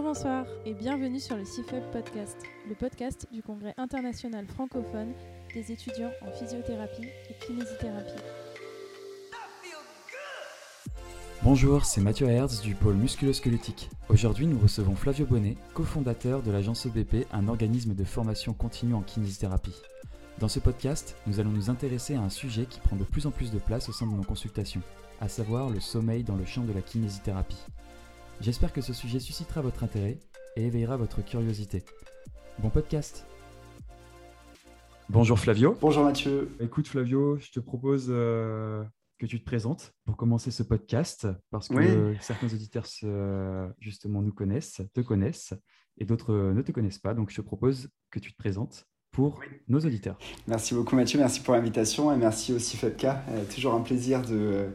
Bonjour, bonsoir et bienvenue sur le CIFEB Podcast, le podcast du Congrès international francophone des étudiants en physiothérapie et kinésithérapie. Bonjour, c'est Mathieu Hertz du pôle musculo-squelettique. Aujourd'hui, nous recevons Flavio Bonnet, cofondateur de l'agence EBP, un organisme de formation continue en kinésithérapie. Dans ce podcast, nous allons nous intéresser à un sujet qui prend de plus en plus de place au sein de nos consultations, à savoir le sommeil dans le champ de la kinésithérapie. J'espère que ce sujet suscitera votre intérêt et éveillera votre curiosité. Bon podcast Bonjour Flavio. Bonjour Mathieu. Écoute Flavio, je te propose euh, que tu te présentes pour commencer ce podcast, parce que certains auditeurs justement nous connaissent, te connaissent, et d'autres ne te connaissent pas. Donc je te propose que tu te présentes pour nos auditeurs. Merci beaucoup Mathieu, merci pour l'invitation et merci aussi Fabka. Euh, toujours un plaisir de,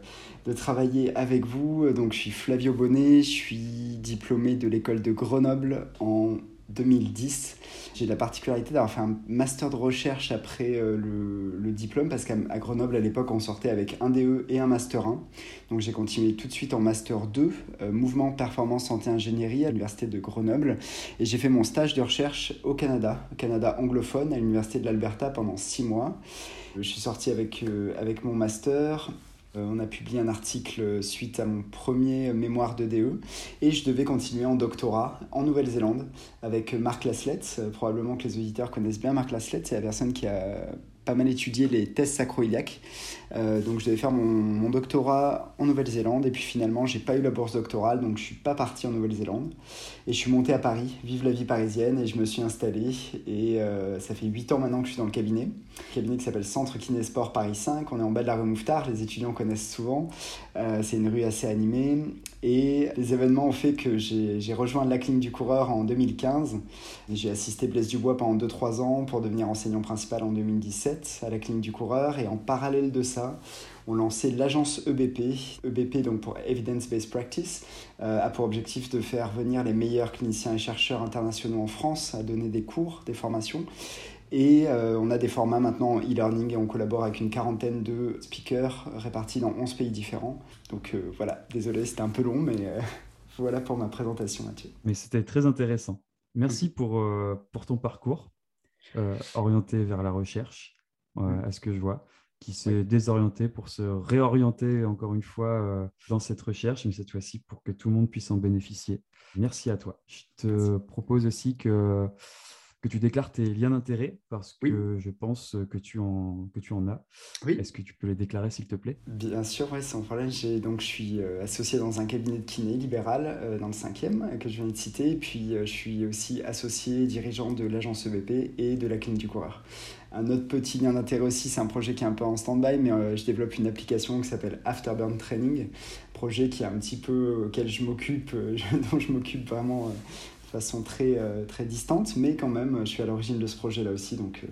de, travailler avec vous. Donc je suis Flavio Bonnet, je suis diplômé de l'école de Grenoble en 2010. J'ai la particularité d'avoir fait un master de recherche après euh, le, diplôme parce qu'à Grenoble à l'époque on sortait avec un DE et un master 1. Donc j'ai continué tout de suite en master 2, euh, mouvement, performance, santé, ingénierie à l'université de Grenoble. Et j'ai fait mon stage de recherche au Canada, au Canada anglophone, à l'université de l'Alberta pendant six mois. Je suis sorti avec, euh, avec mon master. Euh, on a publié un article suite à mon premier mémoire de DE et je devais continuer en doctorat en Nouvelle-Zélande avec Marc Laslett. Euh, probablement que les auditeurs connaissent bien Marc Laslett, c'est la personne qui a pas mal étudié les tests sacroiliaques. Euh, donc je devais faire mon, doctorat en Nouvelle-Zélande. Et puis finalement j'ai pas eu la bourse doctorale. Donc je suis pas parti en Nouvelle-Zélande. Et je suis monté à Paris, vive la vie parisienne. Et je me suis installé. Et euh, ça fait 8 ans maintenant que je suis dans le cabinet, cabinet qui s'appelle Centre Kinésport Paris 5, on est en bas de la rue Mouffetard, les étudiants connaissent souvent, euh, c'est une rue assez animée. Et les événements ont fait que j'ai rejoint la clinique du coureur en 2015. J'ai assisté Blaise Dubois pendant 2-3 ans pour devenir enseignant principal en 2017 à la clinique du coureur. Et en parallèle de ça, on lancé l'agence EBP. EBP, donc pour Evidence Based Practice, euh, a pour objectif de faire venir les meilleurs cliniciens et chercheurs internationaux en France à donner des cours, des formations. Et euh, on a des formats maintenant e-learning et on collabore avec une quarantaine de speakers répartis dans 11 pays différents. Donc euh, voilà, désolé, c'était un peu long, mais voilà pour ma présentation, Mathieu. Mais c'était très intéressant. Merci pour, pour ton parcours orienté vers la recherche, à ce que je vois, qui s'est désorienté pour se réorienter encore une fois dans cette recherche, mais cette fois-ci pour que tout le monde puisse en bénéficier. Merci à toi. Je te propose aussi que que tu déclares tes liens d'intérêt parce que je pense que tu en, que tu en as. Oui. Est-ce que tu peux les déclarer s'il te plaît? Bien sûr, oui, sans problème. Donc, je suis euh, associé dans un cabinet de kiné libéral euh, dans le 5e euh, que je viens de citer. Et puis, je suis aussi associé dirigeant de l'agence EBP et de la clinique du coureur. Un autre petit lien d'intérêt aussi, c'est un projet qui est un peu en stand-by, mais je développe une application qui s'appelle Afterburn Training, projet qui est un petit peu auquel je m'occupe, dont je m'occupe vraiment façon très, euh, très distante, mais quand même, je suis à l'origine de ce projet-là aussi, donc euh,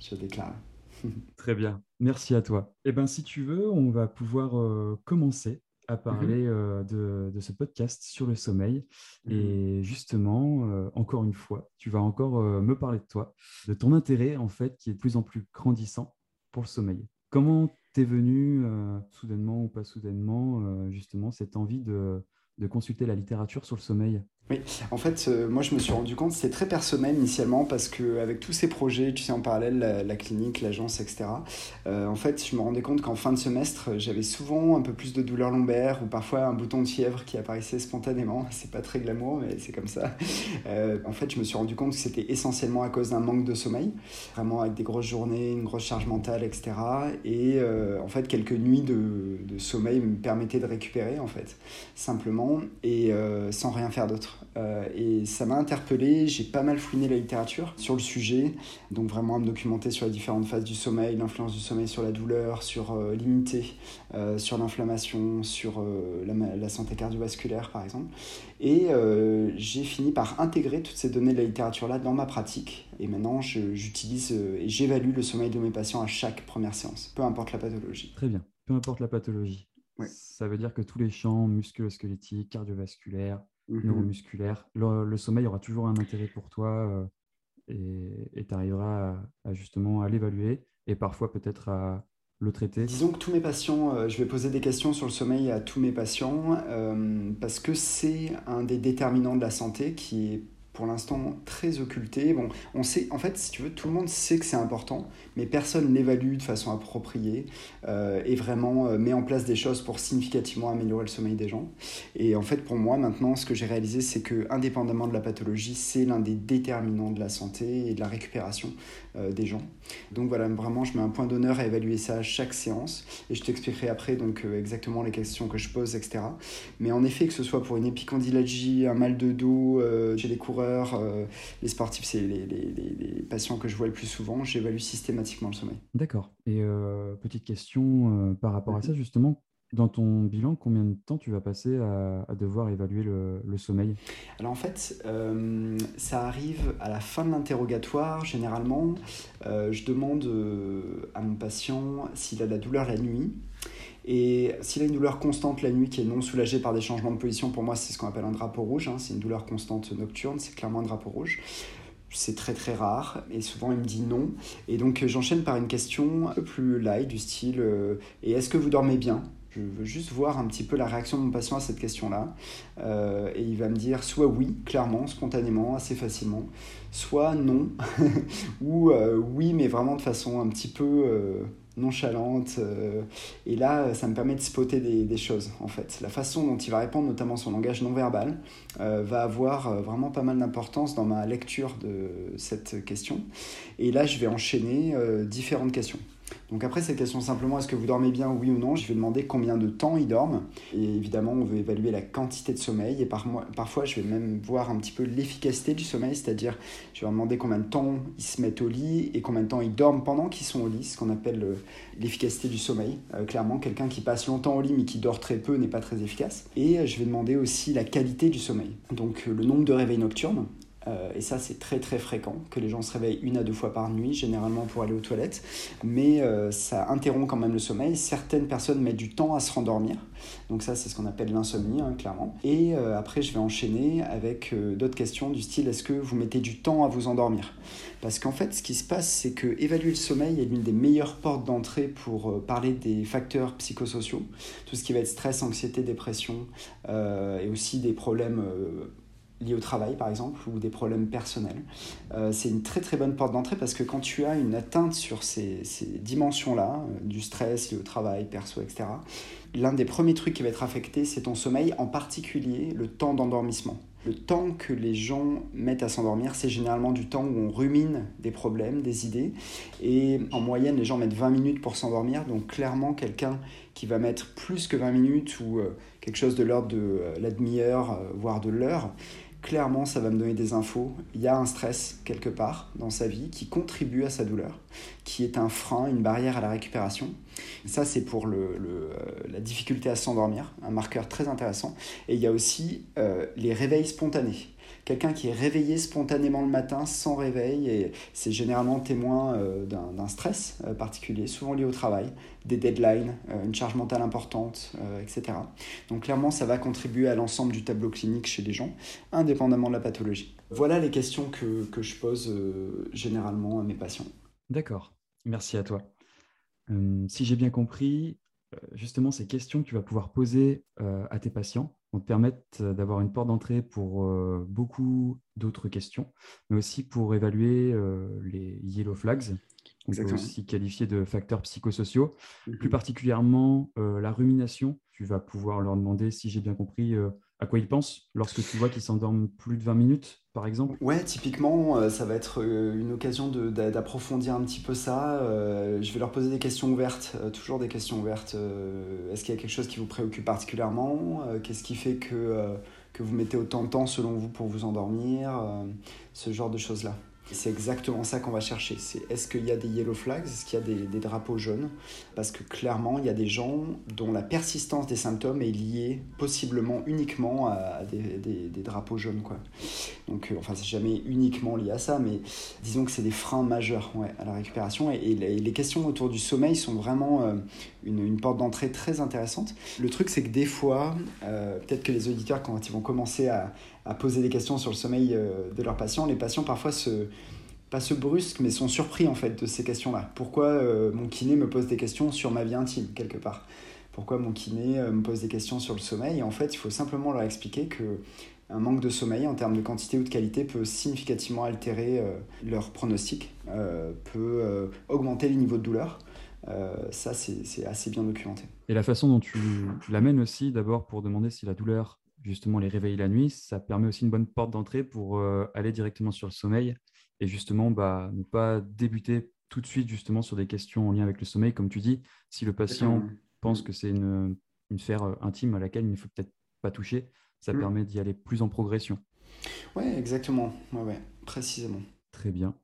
je déclare. très bien, merci à toi. Eh ben, si tu veux, on va pouvoir euh, commencer à mhm. parler de, de, ce podcast sur le sommeil. Mhm. Et justement, encore une fois, tu vas encore me parler de toi, de ton intérêt en fait qui est de plus en plus grandissant pour le sommeil. Comment t'es venu, soudainement ou pas soudainement, justement, cette envie de, de consulter la littérature sur le sommeil? Oui, en fait, euh, moi je me suis rendu compte, c'est très personnel initialement parce qu'avec tous ces projets, tu sais, en parallèle, la, clinique, l'agence, etc., euh, en fait, je me rendais compte qu'en fin de semestre, j'avais souvent un peu plus de douleurs lombaires ou parfois un bouton de fièvre qui apparaissait spontanément. C'est pas très glamour, mais c'est comme ça. Euh, en fait, je me suis rendu compte que c'était essentiellement à cause d'un manque de sommeil, vraiment avec des grosses journées, une grosse charge mentale, etc. Et en fait, quelques nuits de, sommeil me permettaient de récupérer, en fait, simplement, et sans rien faire d'autre. Euh, et ça m'a interpellé, j'ai pas mal fouiné la littérature sur le sujet, donc vraiment à me documenter sur les différentes phases du sommeil, l'influence du sommeil sur la douleur, sur euh, l'immunité, euh, sur l'inflammation, sur la, santé cardiovasculaire par exemple. Et j'ai fini par intégrer toutes ces données de la littérature-là dans ma pratique. Et maintenant, j'utilise et j'évalue le sommeil de mes patients à chaque première séance, peu importe la pathologie. Très bien, peu importe la pathologie. Ça veut dire que tous les champs musculo-squelettiques, cardiovasculaires, Neuromusculaire. Le, sommeil aura toujours un intérêt pour toi euh, et tu arriveras à, justement à l'évaluer et parfois peut-être à, le traiter Disons que tous mes patients, je vais poser des questions sur le sommeil à tous mes patients parce que c'est un des déterminants de la santé qui est pour l'instant très occulté. Bon, on sait, en fait, si tu veux, tout le monde sait que c'est important, mais personne l'évalue de façon appropriée euh, et vraiment euh, met en place des choses pour significativement améliorer le sommeil des gens. Et en fait, pour moi, maintenant, ce que j'ai réalisé, c'est que, indépendamment de la pathologie, c'est l'un des déterminants de la santé et de la récupération des gens. Donc voilà, vraiment, je mets un point d'honneur à évaluer ça à chaque séance et je t'expliquerai après donc exactement les questions que je pose, etc. Mais en effet, que ce soit pour une épicandylalgie, un mal de dos chez les coureurs, euh, les sportifs, c'est les, les, patients que je vois le plus souvent. J'évalue systématiquement le sommeil. D'accord. Et euh, petite question euh, par rapport à ça, justement, dans ton bilan, combien de temps tu vas passer à, devoir évaluer le, sommeil? Alors en fait, ça arrive à la fin de l'interrogatoire. Généralement, je demande à mon patient s'il a de la douleur la nuit. Et s'il a une douleur constante la nuit qui est non soulagée par des changements de position, pour moi, c'est ce qu'on appelle un drapeau rouge. Hein. C'est une douleur constante nocturne, c'est clairement un drapeau rouge. C'est très très rare et souvent il me dit non. Et donc j'enchaîne par une question un peu plus light du style euh, Et est-ce que vous dormez bien? Je veux juste voir un petit peu la réaction de mon patient à cette question-là. Euh, et il va me dire soit oui, clairement, spontanément, assez facilement, soit non, ou euh, oui, mais vraiment de façon un petit peu nonchalante. Euh, et là, ça me permet de spotter des, choses, en fait. La façon dont il va répondre, notamment son langage non verbal, euh, va avoir vraiment pas mal d'importance dans ma lecture de cette question. Et là, je vais enchaîner différentes questions. Donc après cette question simplement, est-ce que vous dormez bien, oui ou non Je vais demander combien de temps ils dorment. Et évidemment, on veut évaluer la quantité de sommeil. Et parfois, je vais même voir un petit peu l'efficacité du sommeil, c'est-à-dire je vais demander combien de temps ils se mettent au lit et combien de temps ils dorment pendant qu'ils sont au lit, ce qu'on appelle euh, l'efficacité du sommeil. Euh, clairement, quelqu'un qui passe longtemps au lit mais qui dort très peu n'est pas très efficace. Et euh, je vais demander aussi la qualité du sommeil. Donc le nombre de réveils nocturnes, euh, et ça, c'est très très fréquent que les gens se réveillent une à deux fois par nuit, généralement pour aller aux toilettes. Mais euh, ça interrompt quand même le sommeil. Certaines personnes mettent du temps à se rendormir. Donc ça, c'est ce qu'on appelle l'insomnie, hein, clairement. Et euh, après, je vais enchaîner avec d'autres questions du style, est-ce que vous mettez du temps à vous endormir? Parce qu'en fait, ce qui se passe, c'est que évaluer le sommeil est l'une des meilleures portes d'entrée pour parler des facteurs psychosociaux. Tout ce qui va être stress, anxiété, dépression, et aussi des problèmes liés au travail par exemple ou des problèmes personnels. Euh, c'est une très très bonne porte d'entrée parce que quand tu as une atteinte sur ces, ces dimensions-là, euh, du stress lié au travail, perso, etc., l'un des premiers trucs qui va être affecté, c'est ton sommeil, en particulier le temps d'endormissement. Le temps que les gens mettent à s'endormir, c'est généralement du temps où on rumine des problèmes, des idées. Et en moyenne, les gens mettent 20 minutes pour s'endormir. Donc clairement, quelqu'un qui va mettre plus que 20 minutes ou euh, quelque chose de l'ordre de la demi-heure, voire de l'heure, clairement, ça va me donner des infos. Il y a un stress quelque part dans sa vie qui contribue à sa douleur, qui est un frein, une barrière à la récupération. Ça, c'est pour le, euh, la difficulté à s'endormir, un marqueur très intéressant. Et il y a aussi euh, les réveils spontanés quelqu'un qui est réveillé spontanément le matin sans réveil et c'est généralement témoin euh, d'un stress euh, particulier, souvent lié au travail, des deadlines, euh, une charge mentale importante, etc. Donc clairement, ça va contribuer à l'ensemble du tableau clinique chez les gens, indépendamment de la pathologie. Voilà les questions que, que je pose généralement à mes patients. D'accord, merci à toi. si j'ai bien compris, justement, ces questions que tu vas pouvoir poser à tes patients, vont te permettre euh, d'avoir une porte d'entrée pour euh, beaucoup d'autres questions, mais aussi pour évaluer euh, les yellow flags, aussi qualifiés de facteurs psychosociaux, plus mhm. particulièrement la rumination. Tu vas pouvoir leur demander, si j'ai bien compris, à quoi ils pensent lorsque tu vois qu'ils s'endorment plus de 20 minutes, exemple? Ouais, typiquement, euh, ça va être euh, une occasion d'approfondir un petit peu ça. Euh, je vais leur poser des questions ouvertes, toujours des questions ouvertes. Est-ce qu'il y a quelque chose qui vous préoccupe particulièrement? Qu'est-ce qui fait que, que vous mettez autant de temps selon vous pour vous endormir? Ce genre de choses-là. C'est exactement ça qu'on va chercher. C'est est-ce qu'il y a des yellow flags, est-ce qu'il y a des, drapeaux jaunes? Parce que clairement, il y a des gens dont la persistance des symptômes est liée possiblement uniquement à des, drapeaux jaunes. Quoi. Donc, euh, enfin, c'est jamais uniquement lié à ça, mais disons que c'est des freins majeurs à la récupération. Et, les, questions autour du sommeil sont vraiment euh, une, porte d'entrée très intéressante. Le truc, c'est que des fois, euh, peut-être que les auditeurs, quand ils vont commencer à, à poser des questions sur le sommeil euh, de leurs patients. Les patients parfois se pas se brusquent, mais sont surpris en fait de ces questions-là. Pourquoi mon kiné me pose des questions sur ma vie intime, quelque part? Pourquoi mon kiné me pose des questions sur le sommeil? En fait, il faut simplement leur expliquer que un manque de sommeil en termes de quantité ou de qualité peut significativement altérer leur pronostic, peut augmenter les niveaux de douleur. ça, c'est assez bien documenté. Et la façon dont tu l'amènes aussi, d'abord pour demander si la douleur justement les réveiller la nuit, ça permet aussi une bonne porte d'entrée pour euh, aller directement sur le sommeil et justement bah, ne pas débuter tout de suite justement sur des questions en lien avec le sommeil. Comme tu dis, si le patient pense que c'est une, une sphère euh, intime à laquelle il ne faut peut-être pas toucher, ça mm. permet d'y aller plus en progression. Oui, exactement. Ouais, ouais, précisément. Très bien.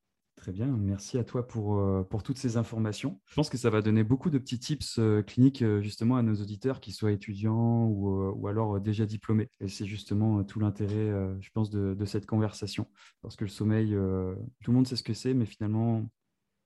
Très bien, merci à toi pour, euh, pour toutes ces informations. Je pense que ça va donner beaucoup de petits tips euh, cliniques euh, justement à nos auditeurs, qui soient étudiants ou, ou alors déjà diplômés. Et c'est justement tout l'intérêt, je pense, de, de, cette conversation. Parce que le sommeil, tout le monde sait ce que c'est, mais finalement,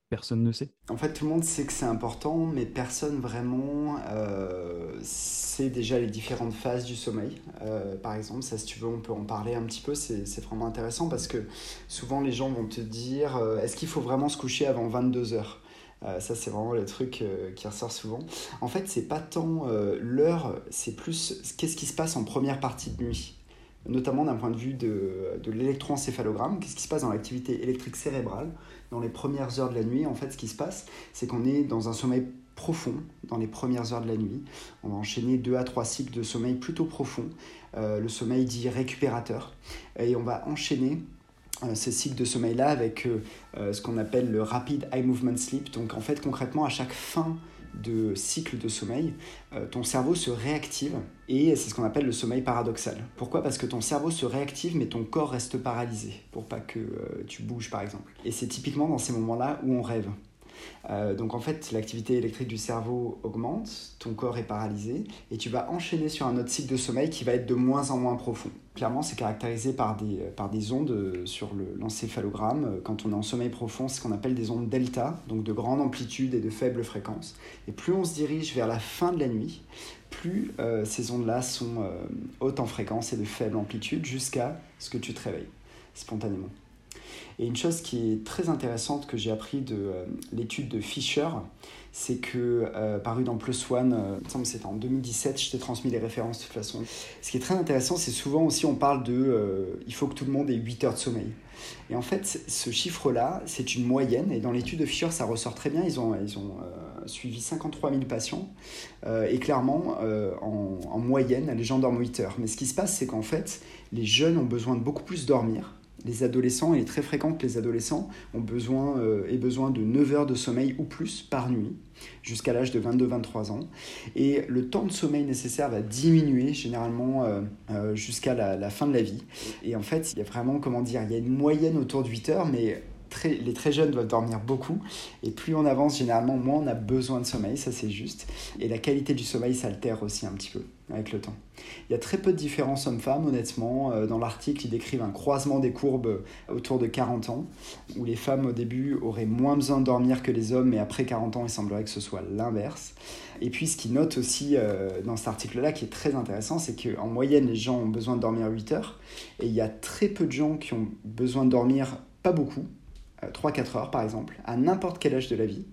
personne ne sait. En fait, tout le monde sait que c'est important, mais personne vraiment euh, sait déjà les différentes phases du sommeil. Euh, par exemple, ça, si tu veux, on peut en parler un petit peu. C'est vraiment intéressant parce que souvent, les gens vont te dire euh, est-ce qu'il faut vraiment se coucher avant 22 heures? Ça, c'est vraiment le truc qui ressort souvent. En fait, c'est pas tant l'heure, c'est plus qu'est-ce qui se passe en première partie de nuit notamment d'un point de vue de, de l'électroencéphalogramme, qu'est-ce qui se passe dans l'activité électrique cérébrale? Dans les premières heures de la nuit. En fait, ce qui se passe, c'est qu'on est dans un sommeil profond dans les premières heures de la nuit. On va enchaîner deux à trois cycles de sommeil plutôt profond, euh, le sommeil dit récupérateur, et on va enchaîner euh, ces cycles de sommeil-là avec euh, ce qu'on appelle le rapid eye movement sleep. Donc en fait concrètement à chaque fin de cycle de sommeil, euh, ton cerveau se réactive et c'est ce qu'on appelle le sommeil paradoxal. Pourquoi? Parce que ton cerveau se réactive mais ton corps reste paralysé pour pas que euh, tu bouges par exemple. Et c'est typiquement dans ces moments-là où on rêve. Euh, donc en fait, l'activité électrique du cerveau augmente, ton corps est paralysé, et tu vas enchaîner sur un autre cycle de sommeil qui va être de moins en moins profond. Clairement, c'est caractérisé par des, euh, par des ondes euh, sur l'encéphalogramme. Quand on est en sommeil profond, c'est ce qu'on appelle des ondes delta, donc de grande amplitude et de faible fréquence. Et plus on se dirige vers la fin de la nuit, plus ces ondes-là sont hautes en fréquence et de faible amplitude jusqu'à ce que tu te réveilles spontanément. Et une chose qui est très intéressante que j'ai appris de euh, l'étude de Fisher, c'est que euh, paru dans Plus One, euh, semble que c'était en 2017, je t'ai transmis les références de toute façon. Ce qui est très intéressant, c'est souvent aussi on parle de il faut que tout le monde ait 8 heures de sommeil. Et en fait, ce chiffre-là, c'est une moyenne. Et dans l'étude de Fisher, ça ressort très bien. Ils ont, ils ont suivi 53 000 patients. et clairement, en, en, moyenne, les gens dorment 8 heures. Mais ce qui se passe, c'est qu'en fait, les jeunes ont besoin de beaucoup plus dormir les adolescents, il est très fréquent que les adolescents ont besoin, euh, aient besoin de 9 heures de sommeil ou plus par nuit, jusqu'à l'âge de 22-23 ans. Et le temps de sommeil nécessaire va diminuer généralement euh, euh, jusqu'à la, la, fin de la vie. Et en fait, il y a vraiment, comment dire, il y a une moyenne autour de 8 heures, mais les très jeunes doivent dormir beaucoup et plus on avance généralement moins on a besoin de sommeil, ça c'est juste. Et la qualité du sommeil s'altère aussi un petit peu avec le temps. Il y a très peu de différences hommes-femmes honnêtement. Euh, dans l'article ils décrivent un croisement des courbes autour de 40 ans où les femmes au début auraient moins besoin de dormir que les hommes mais après 40 ans il semblerait que ce soit l'inverse. Et puis ce qu'ils notent aussi euh, dans cet article-là qui est très intéressant c'est qu'en moyenne les gens ont besoin de dormir 8 heures et il y a très peu de gens qui ont besoin de dormir pas beaucoup 3-4 euh, heures par exemple, à n'importe quel âge de la vie.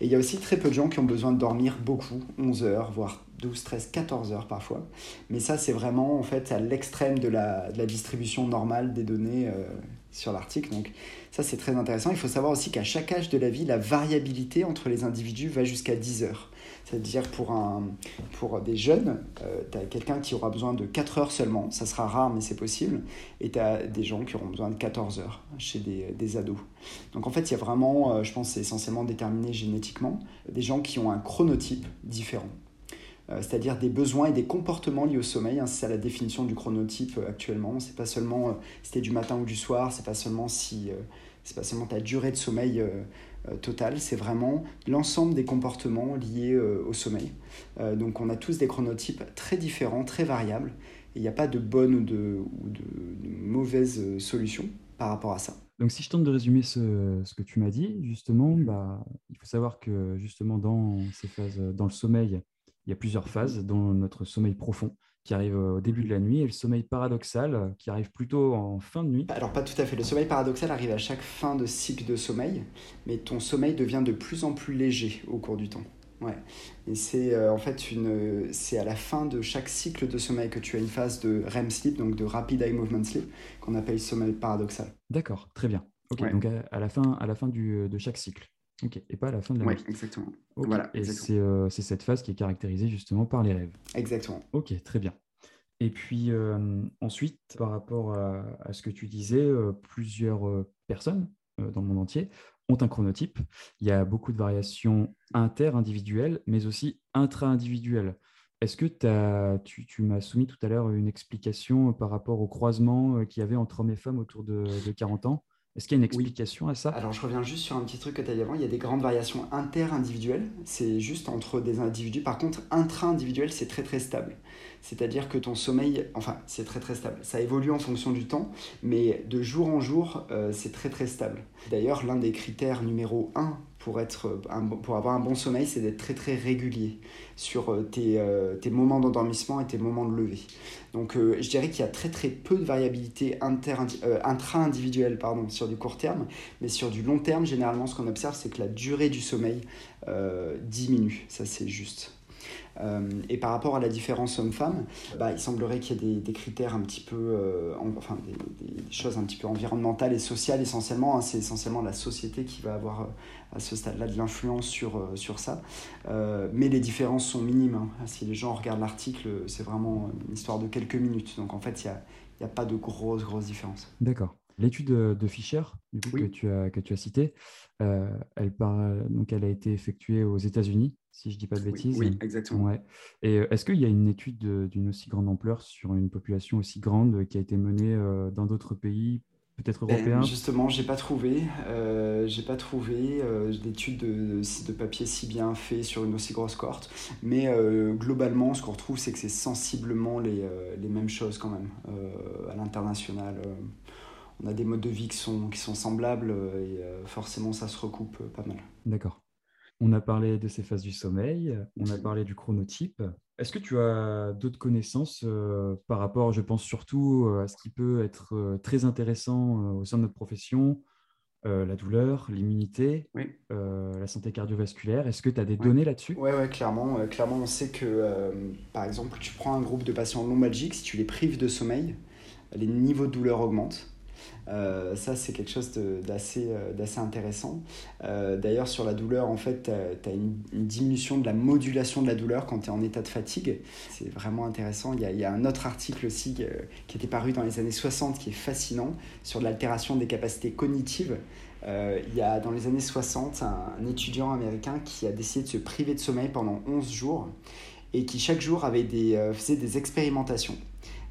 Et il y a aussi très peu de gens qui ont besoin de dormir beaucoup, 11 heures, voire 12, 13, 14 heures parfois. Mais ça, c'est vraiment en fait à l'extrême de la, distribution normale des données euh, sur l'article. Donc ça, c'est très intéressant. Il faut savoir aussi qu'à chaque âge de la vie, la variabilité entre les individus va jusqu'à 10 heures. C'est-à-dire pour, pour des jeunes, euh, tu as quelqu'un qui aura besoin de 4 heures seulement, ça sera rare mais c'est possible, et tu as des gens qui auront besoin de 14 heures chez des, des ados. Donc en fait, il y a vraiment, euh, je pense c'est essentiellement déterminé génétiquement, des gens qui ont un chronotype différent euh, c'est-à-dire des besoins et des comportements liés au sommeil. Hein, c'est ça la définition du chronotype actuellement. C'est pas seulement si c'était du matin ou du soir, c'est pas seulement si c'est pas seulement ta durée de sommeil euh, total, c'est vraiment l'ensemble des comportements liés euh, au sommeil. Euh, donc on a tous des chronotypes très différents, très variables, il n'y a pas de bonne ou de, ou de, mauvaise solution par rapport à ça. Donc si je tente de résumer ce, ce que tu m'as dit, justement, bah, il faut savoir que justement dans ces phases, dans le sommeil, Il y a plusieurs phases, dont notre sommeil profond qui arrive au début de la nuit et le sommeil paradoxal qui arrive plutôt en fin de nuit. Alors pas tout à fait. Le sommeil paradoxal arrive à chaque fin de cycle de sommeil, mais ton sommeil devient de plus en plus léger au cours du temps. Ouais. Et c'est euh, en fait une, c'est à la fin de chaque cycle de sommeil que tu as une phase de REM sleep, donc de rapid eye movement sleep, qu'on appelle sommeil paradoxal. D'accord, très bien. Ok, donc à, la fin, à la fin du, de chaque cycle. Ok, et pas à la fin de la. Oui, exactement. Voilà, et euh, c'est cette phase qui est caractérisée justement par les rêves. Exactement. Ok, très bien. Et puis euh, ensuite, par rapport à, à, ce que tu disais, plusieurs personnes dans le monde entier ont un chronotype. Il y a beaucoup de variations inter-individuelles, mais aussi intra-individuelles. Est-ce que tu, tu m'as soumis tout à l'heure une explication par rapport au croisement euh, qu'il y avait entre hommes et femmes autour de, 40 ans? Est-ce qu'il y a une explication à ça? Alors, je reviens juste sur un petit truc que tu as dit avant. Il y a des grandes variations inter-individuelles. C'est juste entre des individus. Par contre, intra-individuel, c'est très très stable. C'est-à-dire que ton sommeil, enfin, c'est très très stable. Ça évolue en fonction du temps, mais de jour en jour, euh, c'est très très stable. D'ailleurs, l'un des critères numéro un pour, être pour avoir un bon sommeil, c'est d'être très très régulier sur euh, tes, euh, tes moments d'endormissement et tes moments de lever. Donc je dirais qu'il y a très très peu de variabilité intra-individuelle pardon, sur du court terme, mais sur du long terme, généralement, ce qu'on observe, c'est que la durée du sommeil diminue. Ça, c'est juste. Euh, et par rapport à la différence homme-femme, bah, il semblerait qu'il y ait des, critères un petit peu, euh, enfin des, choses un petit peu environnementales et sociales essentiellement. Hein. c'est essentiellement la société qui va avoir euh, à ce stade-là de l'influence sur, sur ça. mais les différences sont minimes. Hein. Si les gens regardent l'article, c'est vraiment une histoire de quelques minutes. Donc en fait, il n'y a, a pas de grosses, grosses différences. D'accord. L'étude de du coup, que, tu as, que tu as citée, elle, donc elle a été effectuée aux États-Unis si je ne dis pas de bêtises. Oui, exactement. Ouais. Et euh, est-ce qu'il y a une étude d'une aussi grande ampleur sur une population aussi grande qui a été menée euh, dans d'autres pays, peut-être ben, européens? Justement, j'ai pas trouvé, euh, j'ai pas trouvé euh, d'études de, de, papier si bien fait sur une aussi grosse cohorte. Mais globalement, ce qu'on retrouve, c'est que c'est sensiblement les, les, mêmes choses quand même à l'international. On a des modes de vie qui sont, qui sont semblables et forcément, ça se recoupe pas mal. D'accord. On a parlé de ces phases du sommeil, on a parlé du chronotype. Est-ce que tu as d'autres connaissances euh, par rapport, je pense surtout euh, à ce qui peut être euh, très intéressant au sein de notre profession, la douleur, l'immunité, la santé cardiovasculaire? Est-ce que tu as des données là-dessus? Oui, ouais, clairement. clairement, on sait que, par exemple, tu prends un groupe de patients lombalgiques, si tu les prives de sommeil, les niveaux de douleur augmentent. Euh, ça, c'est quelque chose euh, d'assez intéressant. Euh, d'ailleurs, sur la douleur, en fait, tu as, une, diminution de la modulation de la douleur quand tu es en état de fatigue. C'est vraiment intéressant. Il y, a, un autre article aussi qui était paru dans les années 60 qui est fascinant sur l'altération des capacités cognitives. il y a dans les années 60 un, étudiant américain qui a décidé de se priver de sommeil pendant 11 jours et qui chaque jour faisait des expérimentations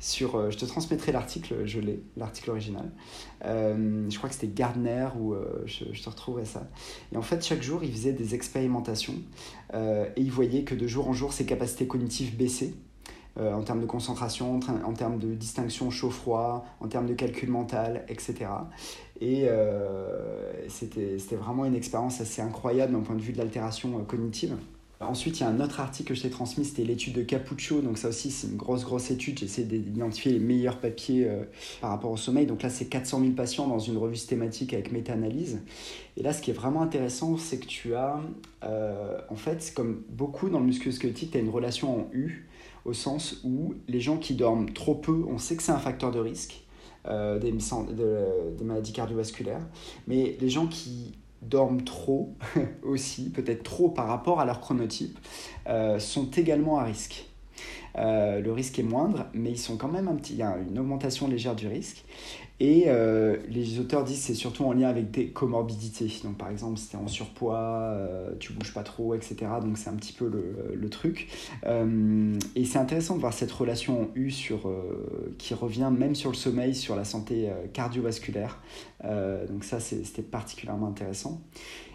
sur, euh, je te transmettrai l'article, je l'ai, l'article original. Euh, je crois que c'était Gardner ou euh, je, te retrouverai ça. Et en fait, chaque jour, il faisait des expérimentations et il voyait que de jour en jour, ses capacités cognitives baissaient. en termes de concentration, en termes de distinction chaud-froid, en termes de calcul mental, etc. Et c'était vraiment une expérience assez incroyable d'un point de vue de l'altération cognitive. Ensuite, il y a un autre article que je t'ai transmis, c'était l'étude de Capuccio. Donc ça aussi, c'est une grosse, grosse étude. J'essaie d'identifier les meilleurs papiers euh, par rapport au sommeil. Donc là, c'est 400 000 patients dans une revue thématique avec méta-analyse. Et là, ce qui est vraiment intéressant, c'est que tu as, euh, en fait, comme beaucoup dans le musculo-squelettique, tu as une relation en U, au sens où les gens qui dorment trop peu, on sait que c'est un facteur de risque. Euh, des, des maladies cardiovasculaires, mais les gens qui dorment trop aussi, peut-être trop par rapport à leur chronotype, euh, sont également à risque. Euh, le risque est moindre, mais ils sont quand même un petit. Il y a une augmentation légère du risque. Et euh, les auteurs disent que c'est surtout en lien avec des comorbidités. Donc par exemple, si tu es en surpoids, euh, tu bouges pas trop, etc. Donc c'est un petit peu le, le truc. Euh, et c'est intéressant de voir cette relation U sur, qui revient même sur le sommeil, sur la santé cardiovasculaire. donc ça, c'était particulièrement intéressant.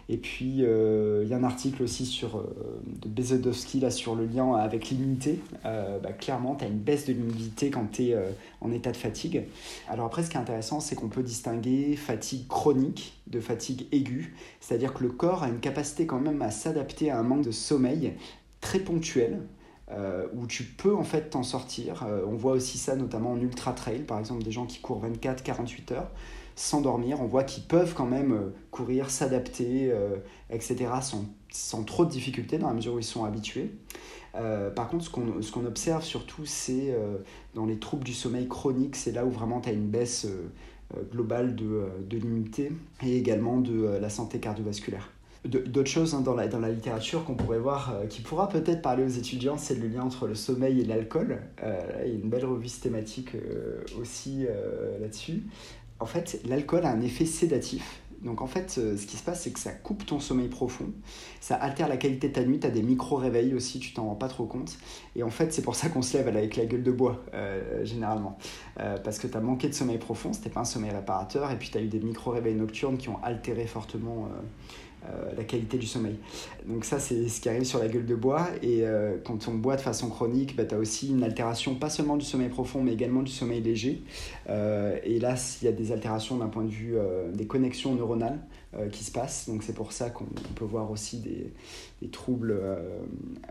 Et puis, euh, il y a un article aussi sur, euh, de Bezodowski là, sur le lien avec l'immunité. Euh, bah, clairement, tu as une baisse de l'immunité quand tu es en état de fatigue. Alors après, ce qui est intéressant, c'est qu'on peut distinguer fatigue chronique de fatigue aiguë. C'est-à-dire que le corps a une capacité quand même à s'adapter à un manque de sommeil très ponctuel. où tu peux en fait t'en sortir. on voit aussi ça notamment en ultra trail, par exemple des gens qui courent 24-48 heures sans dormir. On voit qu'ils peuvent quand même courir, s'adapter, etc. Sans, sans, trop de difficultés dans la mesure où ils sont habitués. par contre, ce qu'on observe surtout, c'est dans les troubles du sommeil chronique, c'est là où vraiment tu as une baisse euh, globale de, euh, de l'immunité et également de euh, la santé cardiovasculaire. D'autres choses hein, dans, la, dans la littérature qu'on pourrait voir, qui pourra peut-être parler aux étudiants, c'est le lien entre le sommeil et l'alcool. il y a une belle revue thématique aussi là-dessus. En fait, l'alcool a un effet sédatif donc en fait, euh, ce qui se passe, c'est que ça coupe ton sommeil profond, ça altère la qualité de ta nuit, tu as des micro-réveils aussi, tu t'en rends pas trop compte. Et en fait, c'est pour ça qu'on se lève avec la gueule de bois, euh, généralement. Euh, parce que tu as manqué de sommeil profond, c'était pas un sommeil réparateur, et puis tu as eu des micro-réveils nocturnes qui ont altéré fortement euh, la qualité du sommeil. Donc ça, c'est ce qui arrive sur la gueule de bois. Et euh, quand on boit de façon chronique, bah, tu as aussi une altération, pas seulement du sommeil profond, mais également du sommeil léger. Euh, et là, il y a des altérations d'un point de vue des connexions neuronales qui se passent. Donc c'est pour ça qu'on peut voir aussi des, des troubles,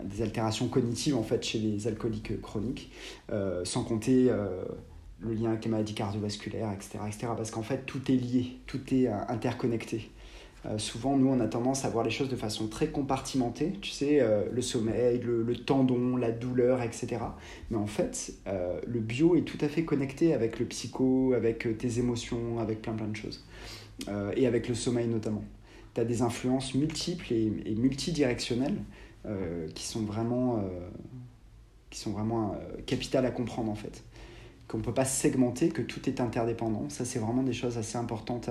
des altérations cognitives en fait chez les alcooliques chroniques, sans compter le lien avec les maladies cardiovasculaires, etc. etc. parce qu'en fait, tout est lié, tout est interconnecté. Euh, souvent, nous, on a tendance à voir les choses de façon très compartimentée, tu sais, euh, le sommeil, le, tendon, la douleur, etc. Mais en fait, euh, le bio est tout à fait connecté avec le psycho, avec tes émotions, avec plein plein de choses. et avec le sommeil notamment. Tu as des influences multiples et, multidirectionnelles qui sont vraiment, capitales à comprendre en fait. Qu'on ne peut pas segmenter, que tout est interdépendant. Ça, c'est vraiment des choses assez importantes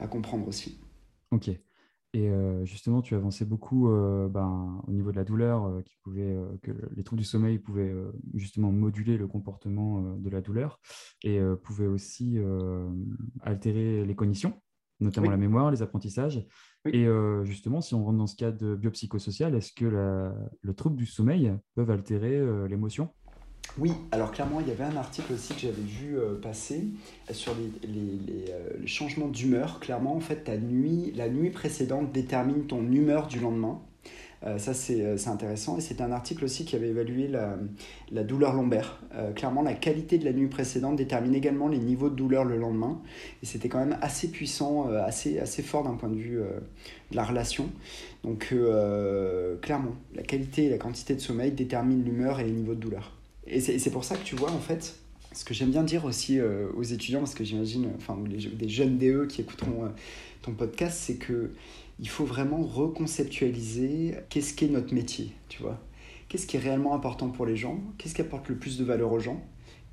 à comprendre aussi. Ok. Et justement, tu avançais beaucoup ben, au niveau de la douleur, qui pouvait, que les troubles du sommeil pouvaient justement moduler le comportement de la douleur et pouvaient aussi altérer les cognitions, notamment la mémoire, les apprentissages. Et justement, si on rentre dans ce cadre biopsychosocial, est-ce que le trouble du sommeil peut altérer l'émotion? Oui, alors clairement, il y avait un article aussi que j'avais vu euh, passer sur les, euh, les, changements d'humeur. Clairement, en fait, nuit, la nuit précédente détermine ton humeur du lendemain. Euh, ça, c'est intéressant. Et c'est un article aussi qui avait évalué la, la douleur lombaire. clairement, la qualité de la nuit précédente détermine également les niveaux de douleur le lendemain. Et c'était quand même assez puissant, assez, assez fort d'un point de vue de la relation. Donc, clairement, la qualité et la quantité de sommeil déterminent l'humeur et les niveaux de douleur. Et c'est pour ça que tu vois, en fait, ce que j'aime bien dire aussi euh, aux étudiants, parce que j'imagine, enfin, des jeunes DE qui écouteront euh, ton podcast, c'est que il faut vraiment reconceptualiser qu'est-ce qu'est notre métier, tu vois. Qu'est-ce qui est réellement important pour les gens, qu'est-ce qui apporte le plus de valeur aux gens,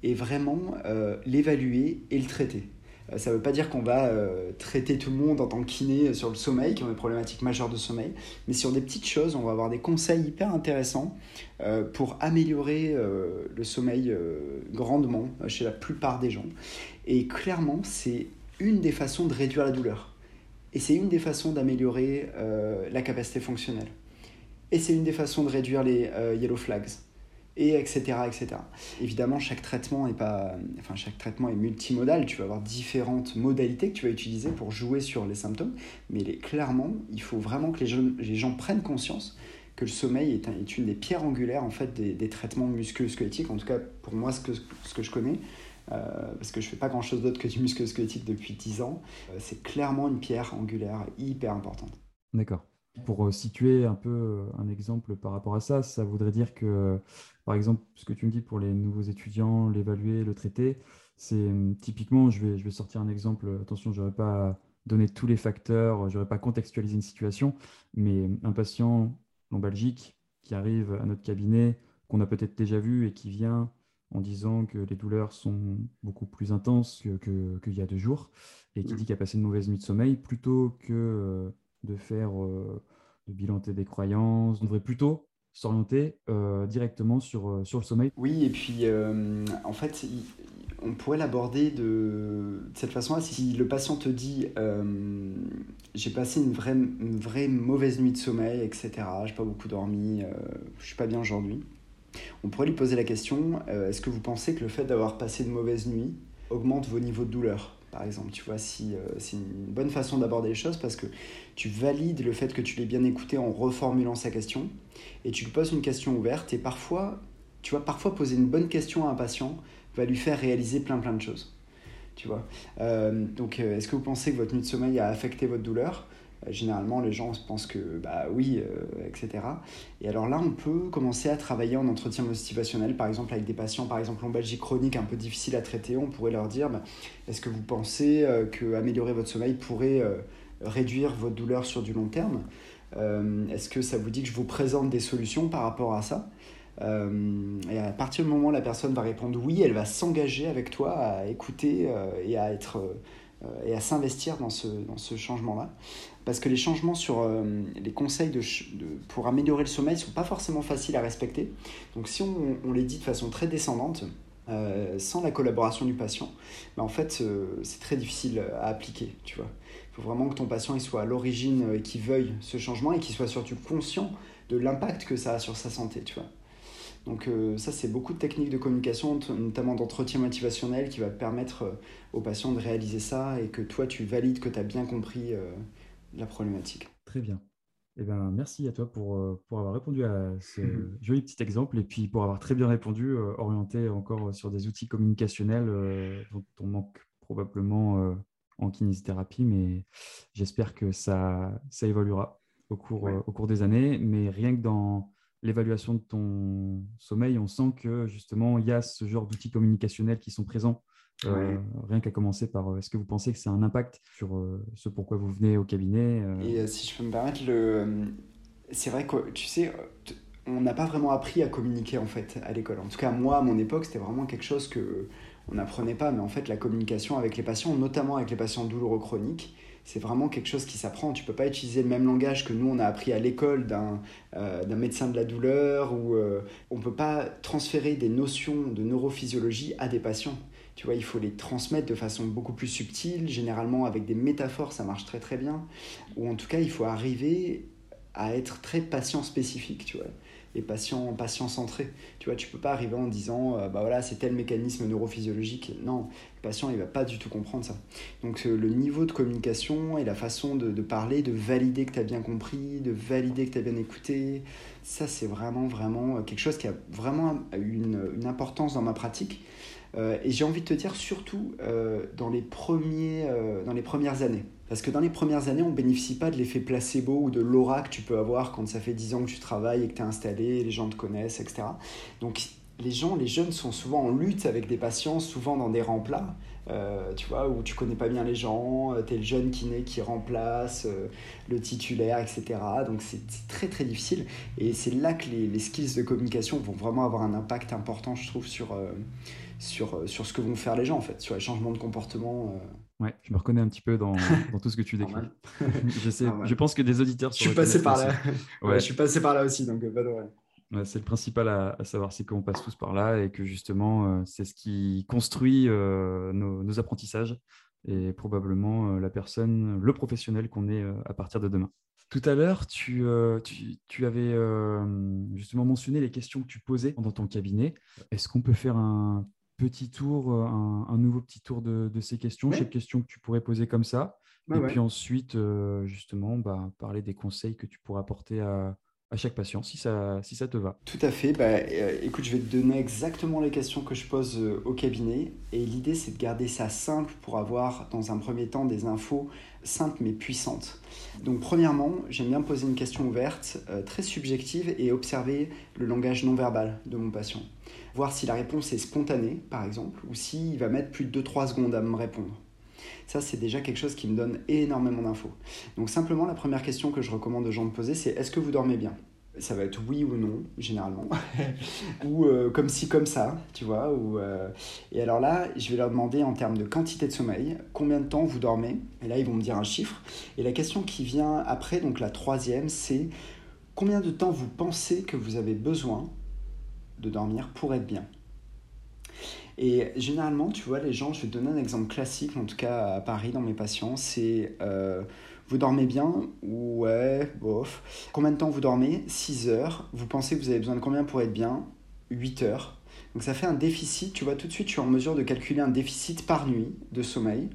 et vraiment euh, l'évaluer et le traiter. Euh, ça ne veut pas dire qu'on va euh, traiter tout le monde en tant que kiné sur le sommeil, qui ont des problématiques majeures de sommeil, mais sur des petites choses, on va avoir des conseils hyper intéressants euh, pour améliorer le sommeil grandement chez la plupart des gens. Et clairement, c'est une des façons de réduire la douleur. Et c'est une des façons d'améliorer la capacité fonctionnelle. Et c'est une des façons de réduire les yellow flags et etc., etc. Évidemment, chaque traitement est pas, enfin chaque traitement est multimodal. Tu vas avoir différentes modalités que tu vas utiliser pour jouer sur les symptômes, mais clairement, il faut vraiment que les gens, les gens prennent conscience que le sommeil est, est, une des pierres angulaires en fait des, des traitements musculo-squelettiques. En tout cas, pour moi, ce que, ce que je connais, euh, parce que je fais pas grand chose d'autre que du musculo-squelettique depuis 10 ans, euh, c'est clairement une pierre angulaire hyper importante. D'accord. Pour euh, situer un peu un exemple par rapport à ça, ça voudrait dire que par exemple, ce que tu me dis pour les nouveaux étudiants, l'évaluer, le traiter, c'est hum, typiquement, je vais, je vais sortir un exemple, attention, je n'aurais pas donné tous les facteurs, je n'aurais pas contextualisé une situation, mais un patient lombalgique qui arrive à notre cabinet, qu'on a peut-être déjà vu et qui vient en disant que les douleurs sont beaucoup plus intenses qu'il que, qu'il y a deux jours, et qui mmh. dit qu'il a passé une mauvaise nuit de sommeil, plutôt que euh, de faire euh, de bilanter des croyances, on devrait plutôt s'orienter euh, directement sur, euh, le sommeil. Oui, et puis euh, en fait, on pourrait l'aborder de, cette façon-là. Si le patient te dit j'ai passé une vraie, vraie mauvaise nuit de sommeil, etc., j'ai pas beaucoup dormi, je suis pas bien aujourd'hui, on pourrait lui poser la question est-ce que vous pensez que le fait d'avoir passé de mauvaises nuits augmente vos niveaux de douleur? Par exemple. Tu vois, si c'est une bonne façon d'aborder les choses parce que tu valides le fait que tu l'aies bien écouté en reformulant sa question et tu lui poses une question ouverte et parfois, tu vois, parfois poser une bonne question à un patient va lui faire réaliser plein plein de choses. Tu vois. donc, est-ce que vous pensez que votre nuit de sommeil a affecté votre douleur? euh, généralement, les gens pensent que bah oui, euh, etc. Et alors là, on peut commencer à travailler en entretien motivationnel, par exemple avec des patients, par exemple lombalgie chronique un peu difficile à traiter. On pourrait leur dire bah, est-ce que vous pensez euh, que améliorer votre sommeil pourrait réduire votre douleur sur du long terme? Est-ce que ça vous dit que je vous présente des solutions par rapport à ça? Et à partir du moment où la personne va répondre oui, elle va s'engager avec toi à écouter et à être à s'investir dans ce, dans ce changement-là parce que les changements sur euh, les conseils de, pour améliorer le sommeil ne sont pas forcément faciles à respecter. Donc si on, les dit de façon très descendante, euh, sans la collaboration du patient, ben en fait euh, c'est très difficile à appliquer, tu vois. Il faut vraiment que ton patient il soit à l'origine et qu'il veuille ce changement et qu'il soit surtout conscient de l'impact que ça a sur sa santé, tu vois. Donc ça, c'est beaucoup de techniques de communication, notamment d'entretien motivationnel, qui va permettre au patient de réaliser ça et que toi, tu valides que tu as bien compris la problématique. Très bien. Eh ben, merci à toi pour, euh, pour avoir répondu à ce joli petit exemple et puis pour avoir très bien répondu, euh, orienté encore sur des outils communicationnels euh, dont on manque probablement en kinésithérapie, mais j'espère que ça, ça évoluera au cours, au cours des années. Mais rien que dans l'évaluation de ton sommeil, on sent que justement, il y a ce genre d'outils communicationnels qui sont présents euh, rien qu'à commencer par, euh, est-ce que vous pensez que c'est un impact sur euh, ce pourquoi vous venez au cabinet Et si je peux me permettre, le... c'est vrai que tu sais, on n'a pas vraiment appris à communiquer en fait à l'école. En tout cas, moi, à mon époque, c'était vraiment quelque chose que on n'apprenait pas, mais en fait, la communication avec les patients, notamment avec les patients douloureux chroniques, c'est vraiment quelque chose qui s'apprend. Tu peux pas utiliser le même langage que nous, on a appris à l'école d'un médecin de la douleur, ou on peut pas transférer des notions de neurophysiologie à des patients. Tu vois, il faut les transmettre de façon beaucoup plus subtile, généralement avec des métaphores, ça marche très très bien. Ou en tout cas, il faut arriver à être très patient spécifique, tu vois, et patient, patient centré. Tu vois, tu peux pas arriver en disant, euh, bah voilà, c'est tel mécanisme neurophysiologique. Non, le patient, il va pas du tout comprendre ça. Donc, euh, le niveau de communication et la façon de, parler, de valider que tu as bien compris, de valider que tu as bien écouté, ça, c'est vraiment, vraiment euh, quelque chose qui a vraiment une, une importance dans ma pratique. Euh, et j'ai envie de te dire surtout euh, dans, les premiers, euh, dans les premières années. Parce que dans les premières années, on ne bénéficie pas de l'effet placebo ou de l'aura que tu peux avoir quand ça fait 10 ans que tu travailles et que tu es installé, les gens te connaissent, etc. Donc les gens, les jeunes sont souvent en lutte avec des patients, souvent dans des remplats, tu vois, où tu connais pas bien les gens, tu es le jeune kiné qui remplace le titulaire, etc. Donc c'est très très difficile. Et c'est là que les, les, skills de communication vont vraiment avoir un impact important, je trouve, sur euh, sur ce que vont faire les gens, en fait, sur les changements de comportement. Euh. Ouais, je me reconnais un petit peu dans, dans tout ce que tu décris. je, sais, je pense que des auditeurs. Je suis passé par là. ouais. je suis passé par là aussi, donc pas de ouais, c'est le principal à, savoir, c'est qu'on passe tous par là et que justement, euh, c'est ce qui construit nos, nos, apprentissages et probablement la personne, le professionnel qu'on est à partir de demain. Tout à l'heure, tu, tu, tu, avais justement mentionné les questions que tu posais dans ton cabinet. Est-ce qu'on peut faire un petit tour, euh, un, nouveau petit tour de, ces questions, chaque question que tu pourrais poser comme ça. et puis ensuite, euh, justement, bah, parler des conseils que tu pourrais apporter à, chaque patient, si ça, si ça te va. Tout à fait. Bah, euh, écoute, je vais te donner exactement les questions que je pose au cabinet. Et l'idée, c'est de garder ça simple pour avoir, dans un premier temps, des infos simples mais puissantes. Donc, premièrement, j'aime bien poser une question ouverte, très subjective, et observer le langage non verbal de mon patient voir si la réponse est spontanée, par exemple, ou s'il va mettre plus de 2-3 secondes à me répondre. Ça, c'est déjà quelque chose qui me donne énormément d'infos. Donc simplement, la première question que je recommande aux gens de poser, c'est est-ce que vous dormez bien? Ça va être oui ou non, généralement. ou euh, comme si, comme ça, tu vois. Ou, euh, Et alors là, je vais leur demander en termes de quantité de sommeil, combien de temps vous dormez? Et là, ils vont me dire un chiffre. Et la question qui vient après, donc la troisième, c'est combien de temps vous pensez que vous avez besoin de dormir pour être bien? Et généralement, tu vois, les gens, je vais te donner un exemple classique, en tout cas à Paris, dans mes patients, c'est euh, vous dormez bien? Ouais, bof. Combien de temps vous dormez? 6 heures. Vous pensez que vous avez besoin de combien pour être bien? 8 heures. Donc ça fait un déficit, tu vois, tout de suite, je suis en mesure de calculer un déficit par nuit de sommeil.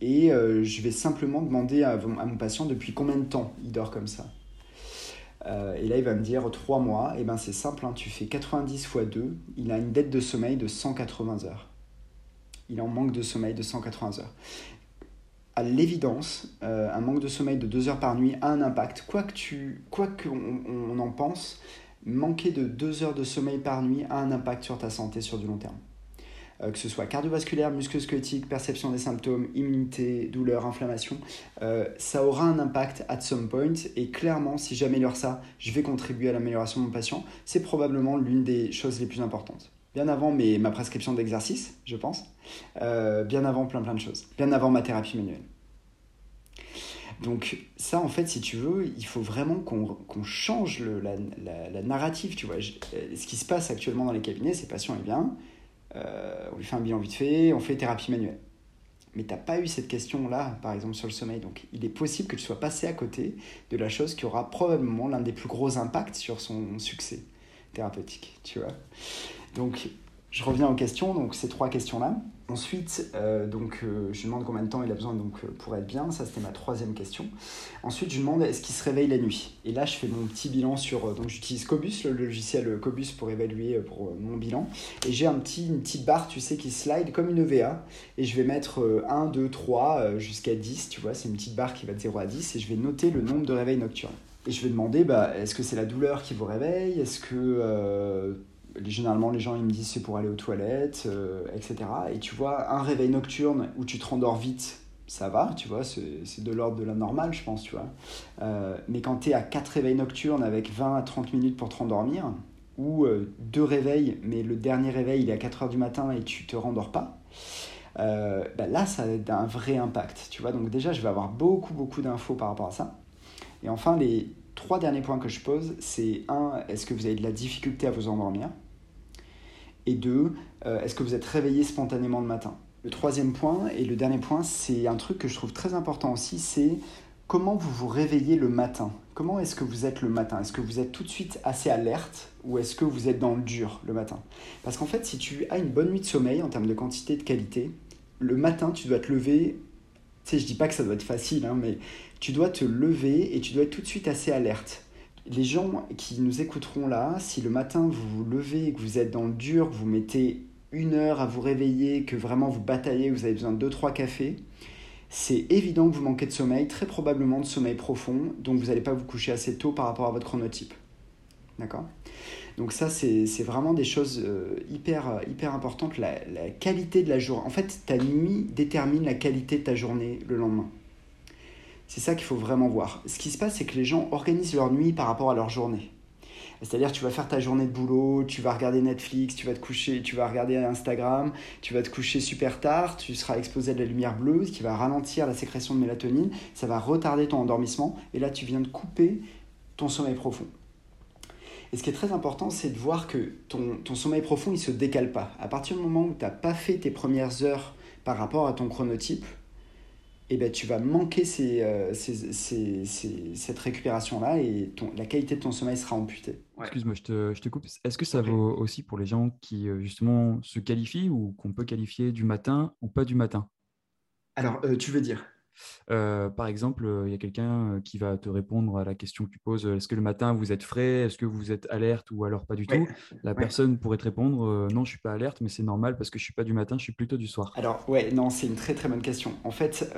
Et euh, je vais simplement demander à, mon patient depuis combien de temps il dort comme ça. Euh, et là, il va me dire 3 mois. Et ben c'est simple, hein, tu fais 90 fois 2, il a une dette de sommeil de 180 heures. Il en manque de sommeil de 180 heures. À l'évidence, euh, un manque de sommeil de 2 heures par nuit a un impact. Quoi que tu, quoi qu'on on en pense, manquer de 2 heures de sommeil par nuit a un impact sur ta santé sur du long terme. Euh, que ce soit cardiovasculaire, musculo-squelettique, perception des symptômes, immunité, douleur, inflammation, euh, ça aura un impact at some point. Et clairement, si j'améliore ça, je vais contribuer à l'amélioration de mon patient. C'est probablement l'une des choses les plus importantes. Bien avant mes, ma prescription d'exercice, je pense. Euh, bien avant plein plein de choses. Bien avant ma thérapie manuelle. Donc ça, en fait, si tu veux, il faut vraiment qu'on change le, la, la, narrative, tu vois. ce qui se passe actuellement dans les cabinets, ces patients, viennent, euh, on lui fait un bilan vite fait, on fait thérapie manuelle. Mais tu n'as pas eu cette question-là, par exemple, sur le sommeil. Donc il est possible que tu sois passé à côté de la chose qui aura probablement l'un des plus gros impacts sur son succès thérapeutique, tu vois. Donc je reviens aux questions, donc ces trois questions-là. Ensuite, euh, donc, euh, je lui demande combien de temps il a besoin donc, euh, pour être bien. Ça, c'était ma troisième question. Ensuite, je lui demande est-ce qu'il se réveille la nuit? Et là, je fais mon petit bilan sur. donc, j'utilise Cobus, le logiciel Cobus, pour évaluer pour mon bilan. Et j'ai un petit, une petite barre, tu sais, qui slide comme une EVA. Et je vais mettre 1, 2, 3 jusqu'à 10. Tu vois, c'est une petite barre qui va de 0 à 10. Et je vais noter le nombre de réveils nocturnes. Et je vais demander bah, est-ce que c'est la douleur qui vous réveille? Est-ce que généralement les gens ils me disent c'est pour aller aux toilettes, euh, etc. Et tu vois, un réveil nocturne où tu te rendors vite, ça va, tu vois, c'est de l'ordre de la normale, je pense, tu vois. Euh, mais quand tu es à 4 réveils nocturnes avec 20 à 30 minutes pour te rendormir, ou euh, deux réveils, mais le dernier réveil il est à 4 heures du matin et tu te rendors pas, bah là ça a un vrai impact, tu vois. Donc déjà, je vais avoir beaucoup, beaucoup d'infos par rapport à ça. Et enfin, les trois derniers points que je pose, c'est un, est-ce que vous avez de la difficulté à vous endormir? Et deux, euh, est-ce que vous êtes réveillé spontanément le matin? Le troisième point et le dernier point, c'est un truc que je trouve très important aussi, c'est comment vous vous réveillez le matin? Comment est-ce que vous êtes le matin? Est-ce que vous êtes tout de suite assez alerte ou est-ce que vous êtes dans le dur le matin? Parce qu'en fait, si tu as une bonne nuit de sommeil en termes de quantité et de qualité, le matin, tu dois te lever. Tu sais, je dis pas que ça doit être facile, hein, mais tu dois te lever et tu dois être tout de suite assez alerte les gens qui nous écouteront là, si le matin vous vous levez et que vous êtes dans le dur, vous mettez une heure à vous réveiller, que vraiment vous bataillez, vous avez besoin de 2-3 cafés, c'est évident que vous manquez de sommeil, très probablement de sommeil profond, donc vous n'allez pas vous coucher assez tôt par rapport à votre chronotype. D'accord? Donc ça, c'est vraiment des choses euh, hyper, hyper importantes. La, la qualité de la journée. En fait, ta nuit détermine la qualité de ta journée le lendemain. C'est ça qu'il faut vraiment voir. Ce qui se passe, c'est que les gens organisent leur nuit par rapport à leur journée. C'est-à-dire, tu vas faire ta journée de boulot, tu vas regarder Netflix, tu vas te coucher, tu vas regarder Instagram, tu vas te coucher super tard, tu seras exposé à de la lumière bleue, ce qui va ralentir la sécrétion de mélatonine, ça va retarder ton endormissement, et là, tu viens de couper ton sommeil profond. Et ce qui est très important, c'est de voir que ton, ton sommeil profond, il ne se décale pas. À partir du moment où tu n'as pas fait tes premières heures par rapport à ton chronotype, eh ben, tu vas manquer euh, cette récupération-là et la qualité de ton sommeil sera amputée. Excuse-moi, je te, je te, coupe. Est-ce que ça vaut aussi pour les gens qui euh, justement se qualifient ou qu'on peut qualifier du matin ou pas du matin? Alors, euh, tu veux dire? Euh, par exemple, euh, il y a quelqu'un euh, qui va te répondre à la question que tu poses est-ce que le matin vous êtes frais? Est-ce que vous êtes alerte ou alors pas du tout? La personne pourrait te répondre non, je suis pas alerte, mais c'est normal parce que je suis pas du matin, je suis plutôt du soir. Alors, ouais, non, c'est une très très bonne question. En fait,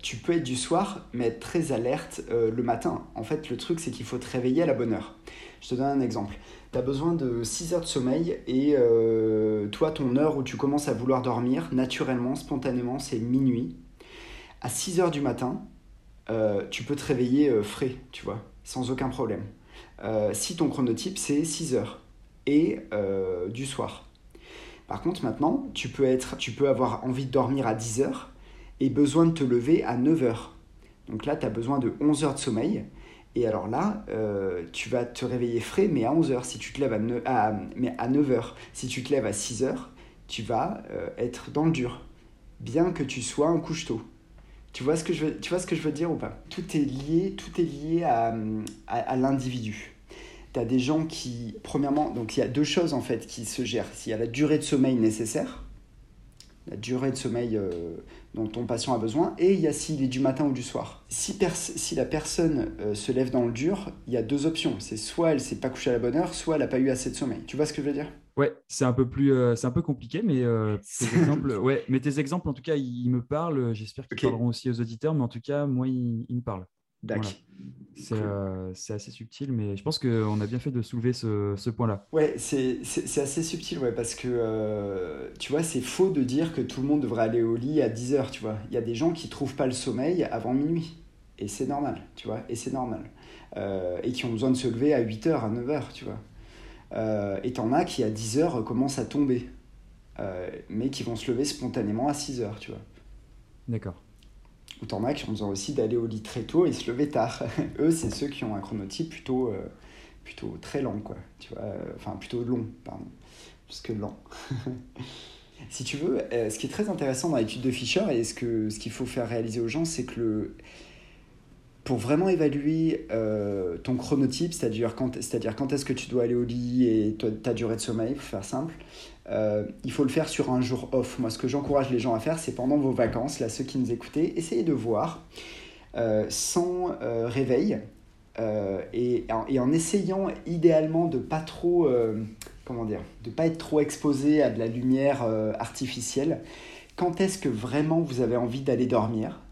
tu peux être du soir, mais être très alerte le matin. En fait, le truc, c'est qu'il faut te réveiller à la bonne heure. Je te donne un exemple. Tu as besoin de 6 heures de sommeil et toi, ton heure où tu commences à vouloir dormir, naturellement, spontanément, c'est minuit à 6 heures du matin, euh, tu peux te réveiller euh, frais, tu vois, sans aucun problème. Euh, si ton chronotype, c'est 6 heures et du soir. Par contre, maintenant, tu peux, être, tu peux avoir envie de dormir à 10 heures et besoin de te lever à 9 heures. Donc là, tu as besoin de 11 heures de sommeil. Et alors là, tu vas te réveiller frais, mais à 11 heures. Si tu te lèves à 9, mais à 9 heures, si tu te lèves à 6 heures, tu vas être dans le dur. Bien que tu sois un couche-tôt. Tu vois, ce que je veux, tu vois ce que je veux dire ou pas? Tout est lié, tout est lié à, à, l'individu. tu as des gens qui, premièrement, donc il y a deux choses en fait qui se gèrent. Il y a la durée de sommeil nécessaire, la durée de sommeil euh, dont ton patient a besoin, et il y a s'il est du matin ou du soir. Si, si la personne euh, se lève dans le dur, il y a deux options. C'est soit elle s'est pas couchée à la bonne heure, soit elle n'a pas eu assez de sommeil. Tu vois ce que je veux dire? Ouais, c'est un peu plus, euh, c'est un peu compliqué, mais tes exemples, ouais, mais tes exemples, en tout cas, ils, me parlent. J'espère qu'ils parleront aussi aux auditeurs, mais en tout cas, moi, ils, ils me parlent. D'accord. Euh, c'est assez subtil, mais je pense qu'on a bien fait de soulever ce, ce point-là. Ouais, c'est assez subtil, ouais, parce que euh, tu vois, c'est faux de dire que tout le monde devrait aller au lit à 10 heures, tu vois. Il y a des gens qui trouvent pas le sommeil avant minuit, et c'est normal, tu vois, et c'est normal. Euh, et qui ont besoin de se lever à 8 heures, à 9 heures, tu vois. et t'en as qui à 10 heures commencent à tomber, mais qui vont se lever spontanément à 6 heures, tu vois. D'accord. Ou t'en as qui ont besoin aussi d'aller au lit très tôt et se lever tard. Eux, c'est ceux qui ont un chronotype plutôt, euh, plutôt très lent, quoi. Tu vois, euh, enfin, plutôt long, pardon, plus que lent. si tu veux, euh, ce qui est très intéressant dans l'étude de Fischer et ce qu'il ce qu'il faut faire réaliser aux gens, c'est que le, pour vraiment évaluer ton chronotype, c'est-à-dire quand, c'est-à-dire est-ce que tu dois aller au lit et ta durée de sommeil, pour faire simple, euh, il faut le faire sur un jour off. Moi, ce que j'encourage les gens à faire, c'est pendant vos vacances, là, ceux qui nous écoutez, essayez de voir euh, sans euh, réveil et, en, essayant idéalement de pas trop, comment dire, de pas être trop exposé à de la lumière artificielle. Quand est-ce que vraiment vous avez envie d'aller dormir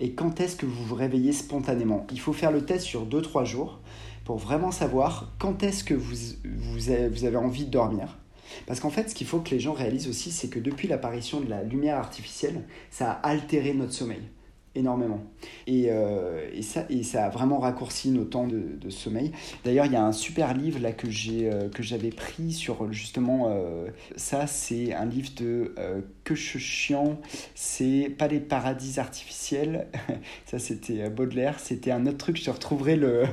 et quand est-ce que vous vous réveillez spontanément? Il faut faire le test sur 2-3 jours pour vraiment savoir quand est-ce que vous, vous avez envie de dormir parce qu'en fait, ce qu'il faut que les gens réalisent aussi, c'est que depuis l'apparition de la lumière artificielle, ça a altéré notre sommeil énormément. Et, euh, ça, et ça a vraiment raccourci nos temps de, sommeil. D'ailleurs, il y a un super livre là que j'ai euh, j'avais pris sur justement euh, ça. C'est un livre de que chiant. C'est pas les paradis artificiels. ça, c'était Baudelaire. C'était un autre truc. Je retrouverai le.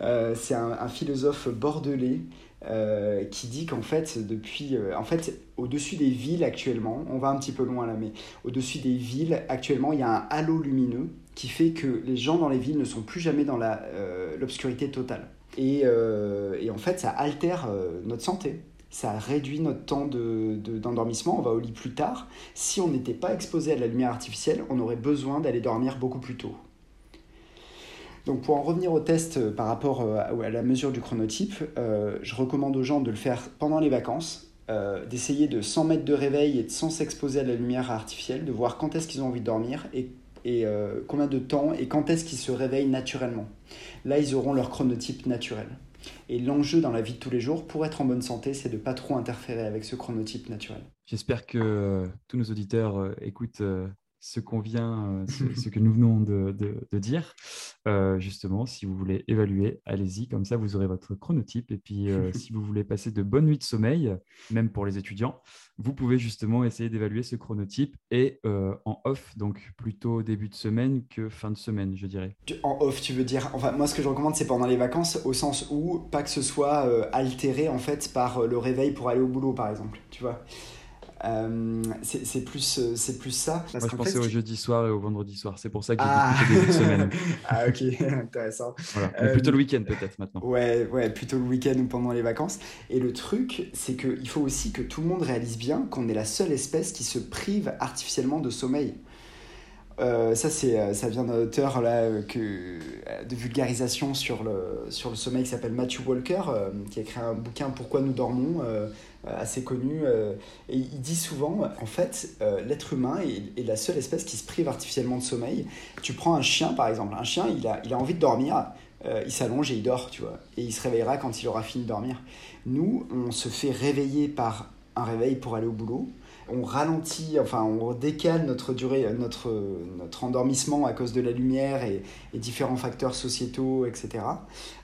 c'est un, philosophe bordelais euh, qui dit qu'en fait, depuis, euh, en fait, au-dessus des villes actuellement, on va un petit peu loin là, mais au-dessus des villes actuellement, il y a un halo lumineux qui fait que les gens dans les villes ne sont plus jamais dans euh, l'obscurité totale. Et, en fait, ça altère notre santé. Ça réduit notre temps d'endormissement. De, on va au lit plus tard. Si on n'était pas exposé à la lumière artificielle, on aurait besoin d'aller dormir beaucoup plus tôt. Donc pour en revenir au test euh, par rapport euh, à la mesure du chronotype, euh, je recommande aux gens de le faire pendant les vacances, d'essayer de 100 mètres de réveil et de sans s'exposer à la lumière artificielle, de voir quand est-ce qu'ils ont envie de dormir et, combien de temps et quand est-ce qu'ils se réveillent naturellement. Là, ils auront leur chronotype naturel. Et l'enjeu dans la vie de tous les jours, pour être en bonne santé, c'est de ne pas trop interférer avec ce chronotype naturel. J'espère que tous nos auditeurs écoutent ce qu'on vient, euh, ce, que nous venons de, dire. Euh, justement, si vous voulez évaluer, allez-y, comme ça vous aurez votre chronotype. Et puis, euh, si vous voulez passer de bonnes nuits de sommeil, même pour les étudiants, vous pouvez justement essayer d'évaluer ce chronotype et en off, donc plutôt début de semaine que fin de semaine, je dirais. En off, tu veux dire Enfin, moi, ce que je recommande, c'est pendant les vacances, au sens où pas que ce soit altéré en fait par le réveil pour aller au boulot, par exemple. Tu vois euh, c'est plus, euh, c'est plus ça. Moi, je pensais au jeudi soir et au vendredi soir. C'est pour ça que j'ai ah. début de semaine. ah, ok, intéressant. Voilà. plutôt le week-end, peut-être maintenant. Ouais, ouais, plutôt le week-end ou pendant les vacances. Et le truc, c'est qu'il faut aussi que tout le monde réalise bien qu'on est la seule espèce qui se prive artificiellement de sommeil. Euh, ça, c'est, ça vient d'un auteur là, que, de vulgarisation sur le, sur le sommeil qui s'appelle Matthew Walker, qui a écrit un bouquin Pourquoi nous dormons, euh, assez connu. Euh, et il dit souvent, en fait, euh, l'être humain est, la seule espèce qui se prive artificiellement de sommeil. Tu prends un chien, par exemple. Un chien, il a, il a envie de dormir. il s'allonge et il dort, tu vois. Et il se réveillera quand il aura fini de dormir. Nous, on se fait réveiller par un réveil pour aller au boulot on ralentit, enfin on décale notre durée, notre, notre endormissement à cause de la lumière et, différents facteurs sociétaux, etc.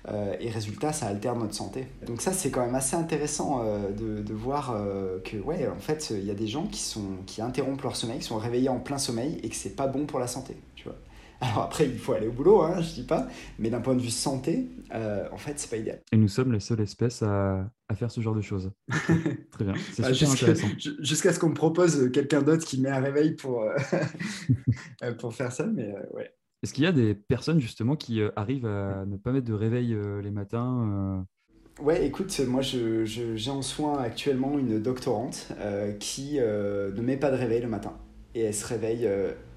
Euh, et résultat, ça altère notre santé. Donc ça, c'est quand même assez intéressant euh, de, voir euh, que, ouais, en fait, il y a des gens qui, sont, qui interrompent leur sommeil, qui sont réveillés en plein sommeil et que c'est pas bon pour la santé. Alors après, il faut aller au boulot, hein, je dis pas, mais d'un point de vue santé, euh, en fait, c'est pas idéal. Et nous sommes les seules espèces à, à faire ce genre de choses. Très bien, c'est bah, super intéressant. Jusqu'à ce qu'on me propose quelqu'un d'autre qui met un réveil pour, euh, euh, pour faire ça, mais ouais. Est-ce qu'il y a des personnes justement qui arrivent à ne pas mettre de réveil les matins Ouais, écoute, moi j'ai je, en soin actuellement une doctorante qui ne met pas de réveil le matin. Et elle se réveille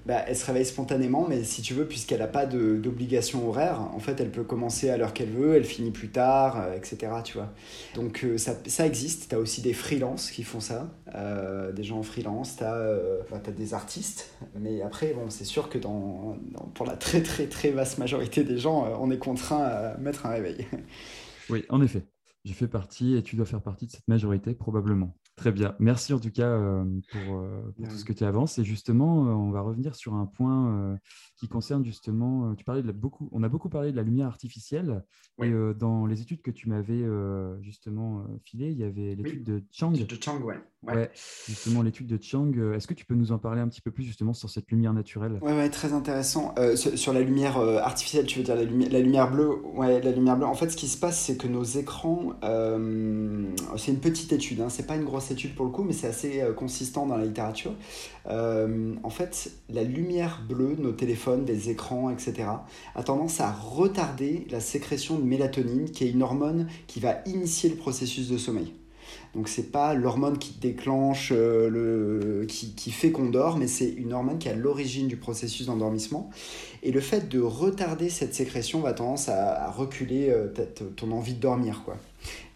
bah, elle se réveille spontanément, mais si tu veux, puisqu'elle n'a pas d'obligation horaire, en fait, elle peut commencer à l'heure qu'elle veut, elle finit plus tard, euh, etc. Tu vois. Donc euh, ça, ça, existe. Tu as aussi des freelances qui font ça, euh, des gens en freelance, tu as, bah, des artistes, mais après, bon, c'est sûr que dans, pour la très très très vaste majorité des gens, on est contraint à mettre un réveil. Oui, en effet. J'ai fait partie et tu dois faire partie de cette majorité, probablement. Très bien. Merci en tout cas euh, pour, euh, pour tout ce que tu avances. Et justement, euh, on va revenir sur un point qui concerne justement, tu parlais de beaucoup, on a beaucoup parlé de la lumière artificielle. Et dans les études que tu m'avais justement filées, il y avait l'étude de Chang. De Chang, ouais. Ouais. justement, l'étude de Chang. Est-ce que tu peux nous en parler un petit peu plus justement sur cette lumière naturelle? Ouais, ouais, très intéressant. sur, la lumière artificielle, tu veux dire la, la, lumière bleue? Ouais, la lumière bleue. En fait, ce qui se passe, c'est que nos écrans, c'est une petite étude, hein, c'est pas une grosse étude pour le coup, mais c'est assez euh, consistant dans la littérature. Euh, en fait, la lumière bleue, nos téléphones, des écrans, etc., a tendance à retarder la sécrétion de mélatonine, qui est une hormone qui va initier le processus de sommeil. Donc c'est pas l'hormone qui déclenche, euh, le, qui, fait qu'on dort, mais c'est une hormone qui est à l'origine du processus d'endormissement. Et le fait de retarder cette sécrétion va tendance à, reculer ton envie de dormir. quoi.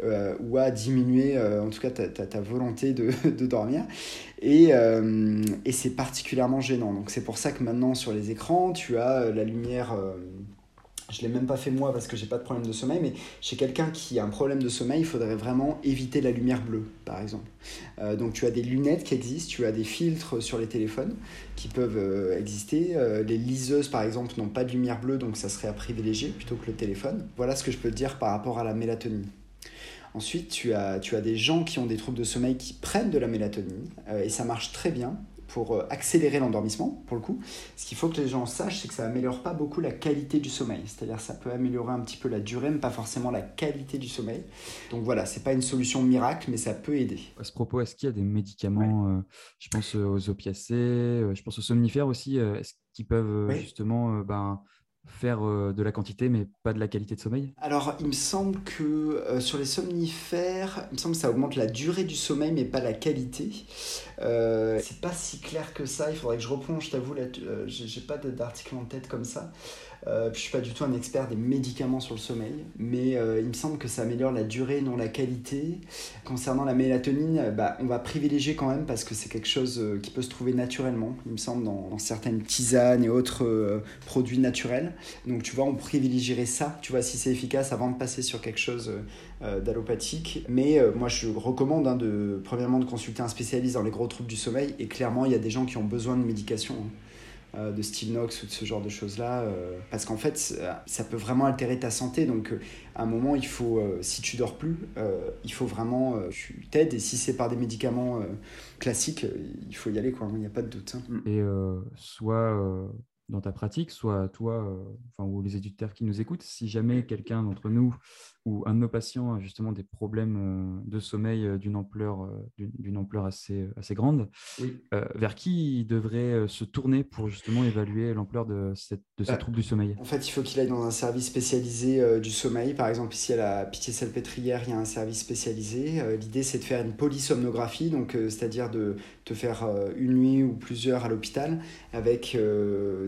Euh, ou à diminuer euh, en tout cas ta, ta, volonté de, de, dormir. Et, euh, et c'est particulièrement gênant. Donc c'est pour ça que maintenant sur les écrans, tu as la lumière je l'ai même pas fait moi parce que j'ai pas de problème de sommeil, mais chez quelqu'un qui a un problème de sommeil, il faudrait vraiment éviter la lumière bleue, par exemple. donc tu as des lunettes qui existent, tu as des filtres sur les téléphones qui peuvent exister. les liseuses, par exemple, n'ont pas de lumière bleue, donc ça serait à privilégier plutôt que le téléphone. Voilà ce que je peux te dire par rapport à la mélatonine. Ensuite, tu as, tu as des gens qui ont des troubles de sommeil qui prennent de la mélatonine euh, et ça marche très bien pour euh, accélérer l'endormissement, pour le coup. Ce qu'il faut que les gens sachent, c'est que ça améliore pas beaucoup la qualité du sommeil. C'est-à-dire ça peut améliorer un petit peu la durée, mais pas forcément la qualité du sommeil. Donc voilà, c'est pas une solution miracle, mais ça peut aider. À ce propos, est-ce qu'il y a des médicaments, euh, je pense aux opiacés, je pense aux somnifères aussi, est-ce qu'ils peuvent justement ben, faire euh, de la quantité mais pas de la qualité de sommeil Alors il me semble que euh, sur les somnifères, il me semble que ça augmente la durée du sommeil mais pas la qualité. Euh, c'est pas si clair que ça, il faudrait que je replonge, je t'avoue, j'ai pas d'article en tête comme ça. Euh, je suis pas du tout un expert des médicaments sur le sommeil, mais il me semble que ça améliore la durée, non la qualité. Concernant la mélatonine, bah, on va privilégier quand même parce que c'est quelque chose qui peut se trouver naturellement, il me semble, dans, certaines tisanes et autres produits naturels. Donc tu vois, on privilégierait ça, tu vois, si c'est efficace avant de passer sur quelque chose euh, d'allopathique. Mais euh, moi, je recommande hein, de, premièrement de consulter un spécialiste dans les gros troubles du sommeil. Et clairement, il y a des gens qui ont besoin de médication. Hein, euh, de style Nox ou de ce genre de choses-là, parce qu'en fait, ça, peut vraiment altérer ta santé. Donc, à un moment, il faut, si tu dors plus, il faut vraiment, tu t'aides. Et si c'est par des médicaments classiques, il faut y aller, quoi. Il n'y a pas de doute. Hein. Et soit dans ta pratique, soit toi, euh, enfin, ou les éditeurs qui nous écoutent, si jamais quelqu'un d'entre nous ou un de nos patients a justement des problèmes euh, de sommeil euh, d'une ampleur, d'une ampleur assez, assez grande, vers qui il devrait se tourner pour justement évaluer l'ampleur de, cette, de ces bah, troubles du sommeil? En fait, il faut qu'il aille dans un service spécialisé du sommeil. Par exemple, ici à la Pitié-Salpêtrière, il y a un service spécialisé. L'idée, c'est de faire une polysomnographie, donc c'est-à-dire de te faire une nuit ou plusieurs à l'hôpital avec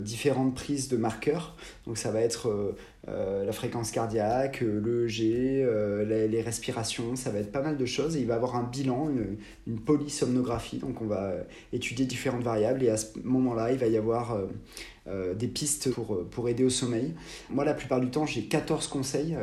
différentes prises de marqueurs. Donc ça va être euh, euh, la fréquence cardiaque, euh, le EG, les, respirations, ça va être pas mal de choses. Il va avoir un bilan, une, une polysomnographie. Donc on va étudier différentes variables et à ce moment-là, il va y avoir des pistes pour, pour aider au sommeil. Moi, la plupart du temps, j'ai 14 conseils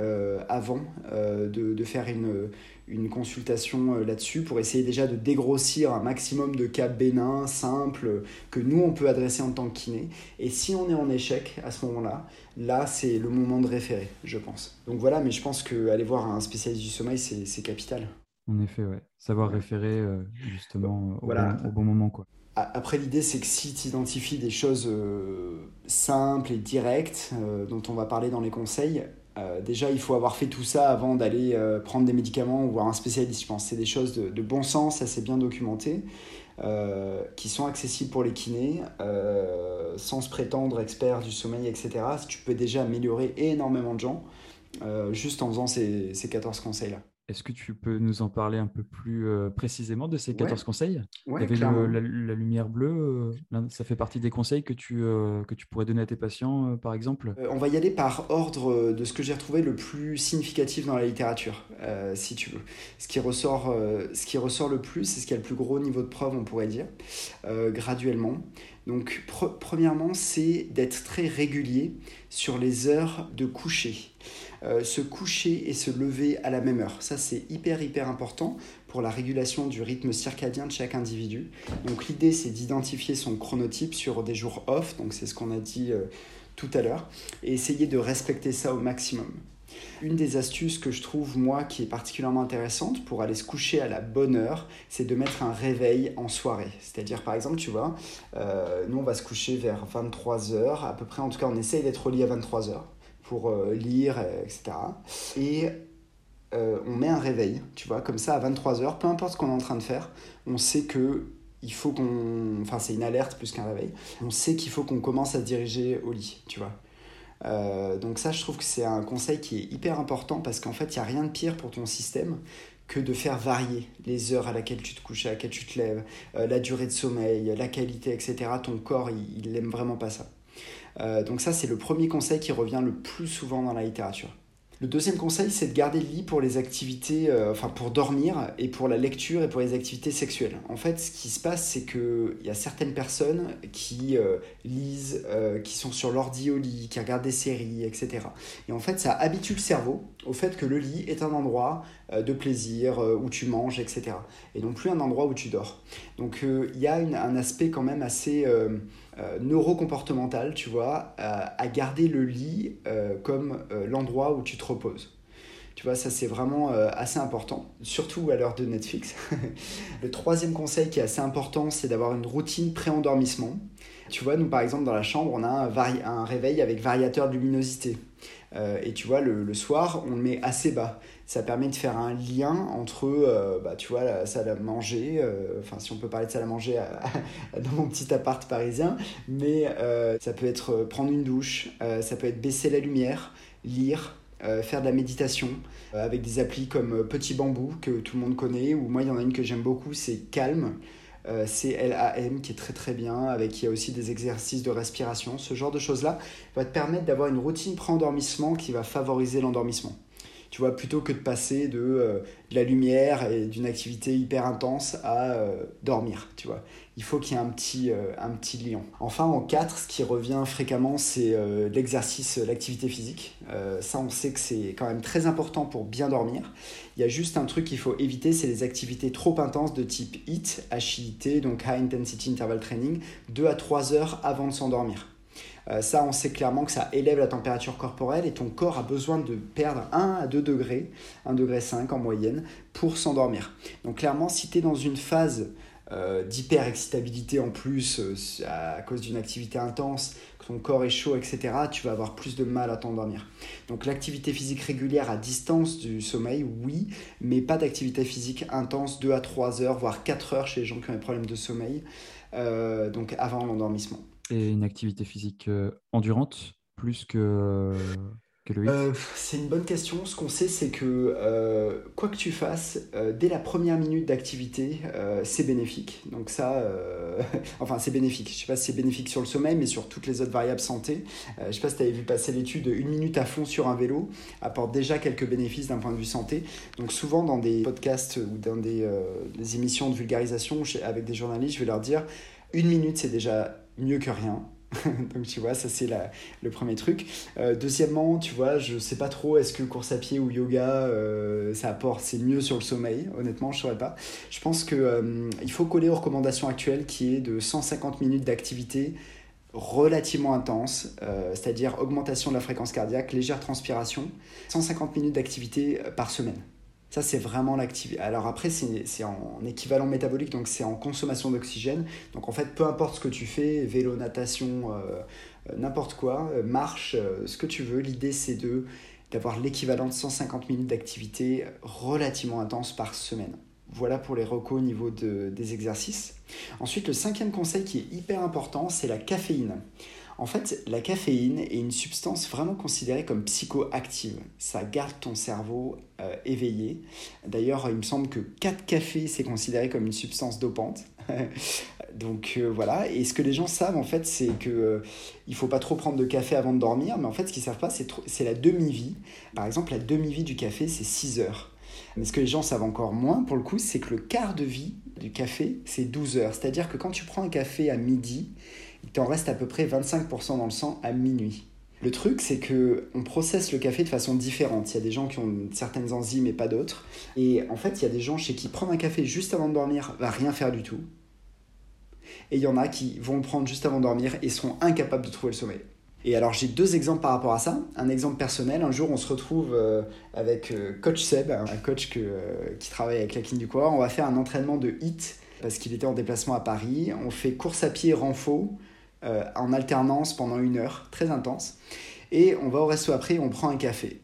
avant de, de, faire une, une consultation euh, là-dessus pour essayer déjà de dégrossir un maximum de cas bénins, simples, que nous on peut adresser en tant que kiné. Et si on est en échec à ce moment-là, là, c'est le moment de référer, je pense. Donc voilà, mais je pense qu'aller voir un spécialiste du sommeil, c'est capital. En effet, ouais. Savoir référer euh, justement au, bon, au, bon, moment. Quoi. Après, l'idée, c'est que si tu identifies des choses euh, simples et directes, dont on va parler dans les conseils, euh, déjà, il faut avoir fait tout ça avant d'aller euh, prendre des médicaments ou voir un spécialiste. Je pense c'est des choses de, bon sens, assez bien documentées, euh, qui sont accessibles pour les kinés, sans se prétendre expert du sommeil, etc. Tu peux déjà améliorer énormément de gens juste en faisant ces, ces 14 conseils-là. Est-ce que tu peux nous en parler un peu plus euh, précisément de ces 14 conseils? Ouais, Il y avait la, lumière bleue, euh, ça fait partie des conseils que tu, euh, que tu pourrais donner à tes patients, par exemple? On va y aller par ordre de ce que j'ai retrouvé le plus significatif dans la littérature, si tu veux. Ce qui, ressort, ce qui ressort le plus, c'est ce qui a le plus gros niveau de preuve, on pourrait dire, graduellement. Donc, premièrement, c'est d'être très régulier sur les heures de coucher. Euh, se coucher et se lever à la même heure. Ça, c'est hyper, hyper important pour la régulation du rythme circadien de chaque individu. Donc, l'idée, c'est d'identifier son chronotype sur des jours off, donc c'est ce qu'on a dit euh, tout à l'heure, et essayer de respecter ça au maximum. Une des astuces que je trouve, moi, qui est particulièrement intéressante pour aller se coucher à la bonne heure, c'est de mettre un réveil en soirée. C'est-à-dire, par exemple, tu vois, euh, nous, on va se coucher vers 23h, à peu près, en tout cas, on essaye d'être au à 23h pour euh, lire, etc. Et euh, on met un réveil, tu vois, comme ça à 23h, peu importe ce qu'on est en train de faire, on sait que il faut qu'on. Enfin, c'est une alerte plus qu'un réveil. On sait qu'il faut qu'on commence à se diriger au lit, tu vois. Euh, donc, ça, je trouve que c'est un conseil qui est hyper important parce qu'en fait, il n'y a rien de pire pour ton système que de faire varier les heures à laquelle tu te couches, à laquelle tu te lèves, la durée de sommeil, la qualité, etc. Ton corps, il n'aime vraiment pas ça. Euh, donc ça, c'est le premier conseil qui revient le plus souvent dans la littérature. Le deuxième conseil, c'est de garder le lit pour les activités, euh, enfin pour dormir et pour la lecture et pour les activités sexuelles. En fait, ce qui se passe, c'est qu'il y a certaines personnes qui euh, lisent, qui sont sur l'ordi au lit, qui regardent des séries, etc. Et en fait, ça habitue le cerveau au fait que le lit est un endroit de plaisir où tu manges, etc. Et non plus un endroit où tu dors. Donc il y a un aspect quand même assez euh, neurocomportemental, tu vois, à, garder le lit euh, comme euh, l'endroit où tu te reposes. Tu vois, ça c'est vraiment assez important, surtout à l'heure de Netflix. le troisième conseil qui est assez important, c'est d'avoir une routine pré-endormissement. Tu vois, nous par exemple dans la chambre, on a un, un réveil avec variateur de luminosité. et tu vois, le, le, soir, on le met assez bas ça permet de faire un lien entre, euh, bah, tu vois, la salle à manger, euh, enfin si on peut parler de salle à manger dans mon petit appart parisien, mais euh, ça peut être prendre une douche, ça peut être baisser la lumière, lire, faire de la méditation avec des applis comme Petit Bambou que tout le monde connaît, ou moi il y en a une que j'aime beaucoup, c'est Calm. C-L-A-M qui est très très bien, avec il y a aussi des exercices de respiration. Ce genre de choses-là va te permettre d'avoir une routine pré-endormissement qui va favoriser l'endormissement tu vois, plutôt que de passer de, euh, de la lumière et d'une activité hyper intense à euh, dormir, tu vois. Il faut qu'il y ait un petit, euh, un petit lien. Enfin, en 4, ce qui revient fréquemment, c'est l'exercice, l'activité physique. ça, on sait que c'est quand même très important pour bien dormir. Il y a juste un truc qu'il faut éviter, c'est les activités trop intenses de type HIIT, HIIT, donc High Intensity Interval Training, 2 à 3 heures avant de s'endormir. Euh, ça, on sait clairement que ça élève la température corporelle et ton corps a besoin de perdre 1 à 2 degrés, 1 degré 5 en moyenne, pour s'endormir. Donc clairement, si tu es dans une phase euh, d'hyper-excitabilité en plus euh, à cause d'une activité intense, que ton corps est chaud, etc., tu vas avoir plus de mal à t'endormir. Donc l'activité physique régulière à distance du sommeil, oui, mais pas d'activité physique intense 2 à 3 heures, voire 4 heures chez les gens qui ont des problèmes de sommeil, donc avant l'endormissement. Et une activité physique euh, endurante plus que, que le euh, C'est une bonne question. Ce qu'on sait, c'est que euh, quoi que tu fasses, dès la première minute d'activité, c'est bénéfique. Donc ça, enfin c'est bénéfique. Je sais pas si c'est bénéfique sur le sommeil, mais sur toutes les autres variables santé. je sais pas si tu avais vu passer l'étude, une minute à fond sur un vélo apporte déjà quelques bénéfices d'un point de vue santé. Donc souvent dans des podcasts ou dans des émissions de vulgarisation avec des journalistes, je vais leur dire, une minute c'est déjà mieux que rien. Donc tu vois, ça c'est le premier truc. Euh, deuxièmement, tu vois, je sais pas trop, est-ce que course à pied ou yoga, euh, ça apporte, c'est mieux sur le sommeil? Honnêtement, je saurais pas. Je pense qu'il euh, il faut coller aux recommandations actuelles qui est de 150 minutes d'activité relativement intense, c'est-à-dire augmentation de la fréquence cardiaque, légère transpiration, 150 minutes d'activité par semaine. Ça, c'est vraiment l'activité. Alors après, c'est en équivalent métabolique, donc c'est en consommation d'oxygène. Donc en fait, peu importe ce que tu fais, vélo, natation, euh, euh, n'importe quoi, euh, marche, ce que tu veux, l'idée c'est de d'avoir l'équivalent de 150 minutes d'activité relativement intense par semaine. Voilà pour les recos au niveau de, des exercices. Ensuite, le cinquième conseil qui est hyper important, c'est la caféine. En fait, la caféine est une substance vraiment considérée comme psychoactive. Ça garde ton cerveau euh, éveillé. D'ailleurs, il me semble que 4 cafés, c'est considéré comme une substance dopante. Donc euh, voilà, et ce que les gens savent en fait, c'est que euh, il faut pas trop prendre de café avant de dormir, mais en fait, ce qu'ils savent pas, c'est la demi-vie. Par exemple, la demi-vie du café, c'est 6 heures. Mais ce que les gens savent encore moins, pour le coup, c'est que le quart de vie du café, c'est 12 heures. C'est-à-dire que quand tu prends un café à midi, il t'en reste à peu près 25% dans le sang à minuit. Le truc, c'est que on processe le café de façon différente. Il y a des gens qui ont certaines enzymes et pas d'autres. Et en fait, il y a des gens chez qui prendre un café juste avant de dormir va rien faire du tout. Et il y en a qui vont le prendre juste avant de dormir et seront incapables de trouver le sommeil. Et alors j'ai deux exemples par rapport à ça. Un exemple personnel, un jour on se retrouve euh, avec euh, coach Seb, un coach euh, qui travaille avec la clinique du corps. On va faire un entraînement de HIT parce qu'il était en déplacement à Paris. On fait course à pied renfo en alternance pendant une heure, très intense. Et on va au resto après, on prend un café.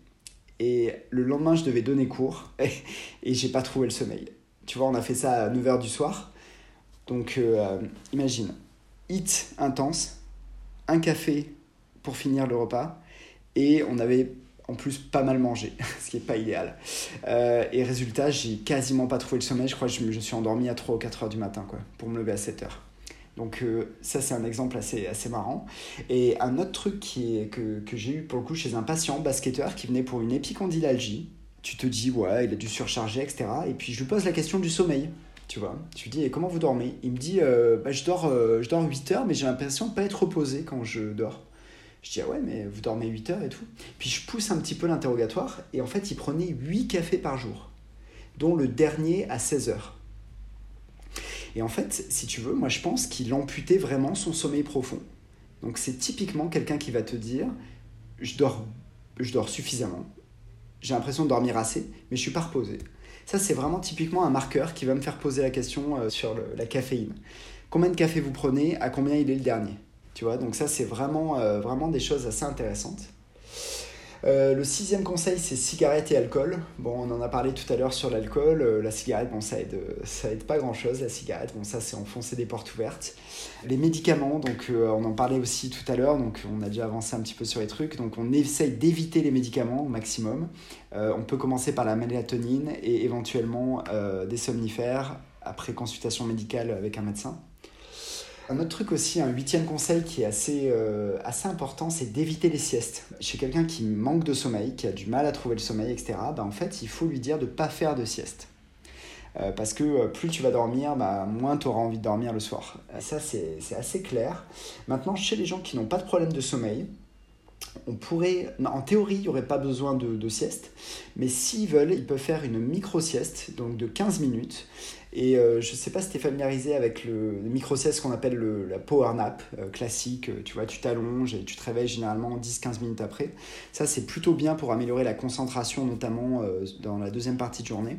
Et le lendemain, je devais donner cours et, j'ai pas trouvé le sommeil. Tu vois, on a fait ça à 9h du soir. Donc imagine, HIT intense, un café pour finir le repas. Et on avait en plus pas mal mangé, ce qui n'est pas idéal. Euh, et résultat, j'ai quasiment pas trouvé le sommeil. Je crois que je me suis endormi à 3 ou 4 heures du matin quoi, pour me lever à 7 heures. Donc euh, ça, c'est un exemple assez, assez marrant. Et un autre truc qui est, que, que j'ai eu pour le coup chez un patient basketteur qui venait pour une épicondylalgie. Tu te dis, ouais, il a dû surcharger, etc. Et puis je lui pose la question du sommeil. Tu vois, tu lui dis, et comment vous dormez? Il me dit, euh, bah, je, dors, je dors 8 heures, mais j'ai l'impression de pas être reposé quand je dors. Je dis, ah ouais, mais vous dormez 8 heures et tout. Puis je pousse un petit peu l'interrogatoire, et en fait, il prenait 8 cafés par jour, dont le dernier à 16 heures. Et en fait, si tu veux, moi je pense qu'il amputait vraiment son sommeil profond. Donc c'est typiquement quelqu'un qui va te dire, je dors, je dors suffisamment, j'ai l'impression de dormir assez, mais je suis pas reposé. Ça, c'est vraiment typiquement un marqueur qui va me faire poser la question euh, sur la caféine. Combien de café vous prenez? À combien il est le dernier? Tu vois, donc ça, c'est vraiment, euh, vraiment des choses assez intéressantes. Euh, le sixième conseil, c'est cigarette et alcool. Bon, on en a parlé tout à l'heure sur l'alcool. Euh, la cigarette, bon, ça aide, ça aide pas grand-chose, la cigarette. Bon, ça, c'est enfoncer des portes ouvertes. Les médicaments, donc on en parlait aussi tout à l'heure, donc on a déjà avancé un petit peu sur les trucs. Donc on essaye d'éviter les médicaments au maximum. on peut commencer par la mélatonine et éventuellement des somnifères après consultation médicale avec un médecin. Un autre truc aussi, un huitième conseil qui est assez, euh, assez important, c'est d'éviter les siestes. Chez quelqu'un qui manque de sommeil, qui a du mal à trouver le sommeil, etc., bah, en fait, il faut lui dire de ne pas faire de sieste. Euh, parce que euh, plus tu vas dormir, bah, moins tu auras envie de dormir le soir. ça, c'est assez clair. Maintenant, chez les gens qui n'ont pas de problème de sommeil, on pourrait, en théorie, il n'y aurait pas besoin de, de sieste, mais s'ils veulent, ils peuvent faire une micro-sieste, donc de 15 minutes, et euh, je ne sais pas si tu es familiarisé avec le, micro-sieste qu'on appelle le, la power nap euh, classique. Euh, tu vois, tu t'allonges et tu te réveilles généralement 10-15 minutes après. Ça, c'est plutôt bien pour améliorer la concentration, notamment dans la deuxième partie de journée.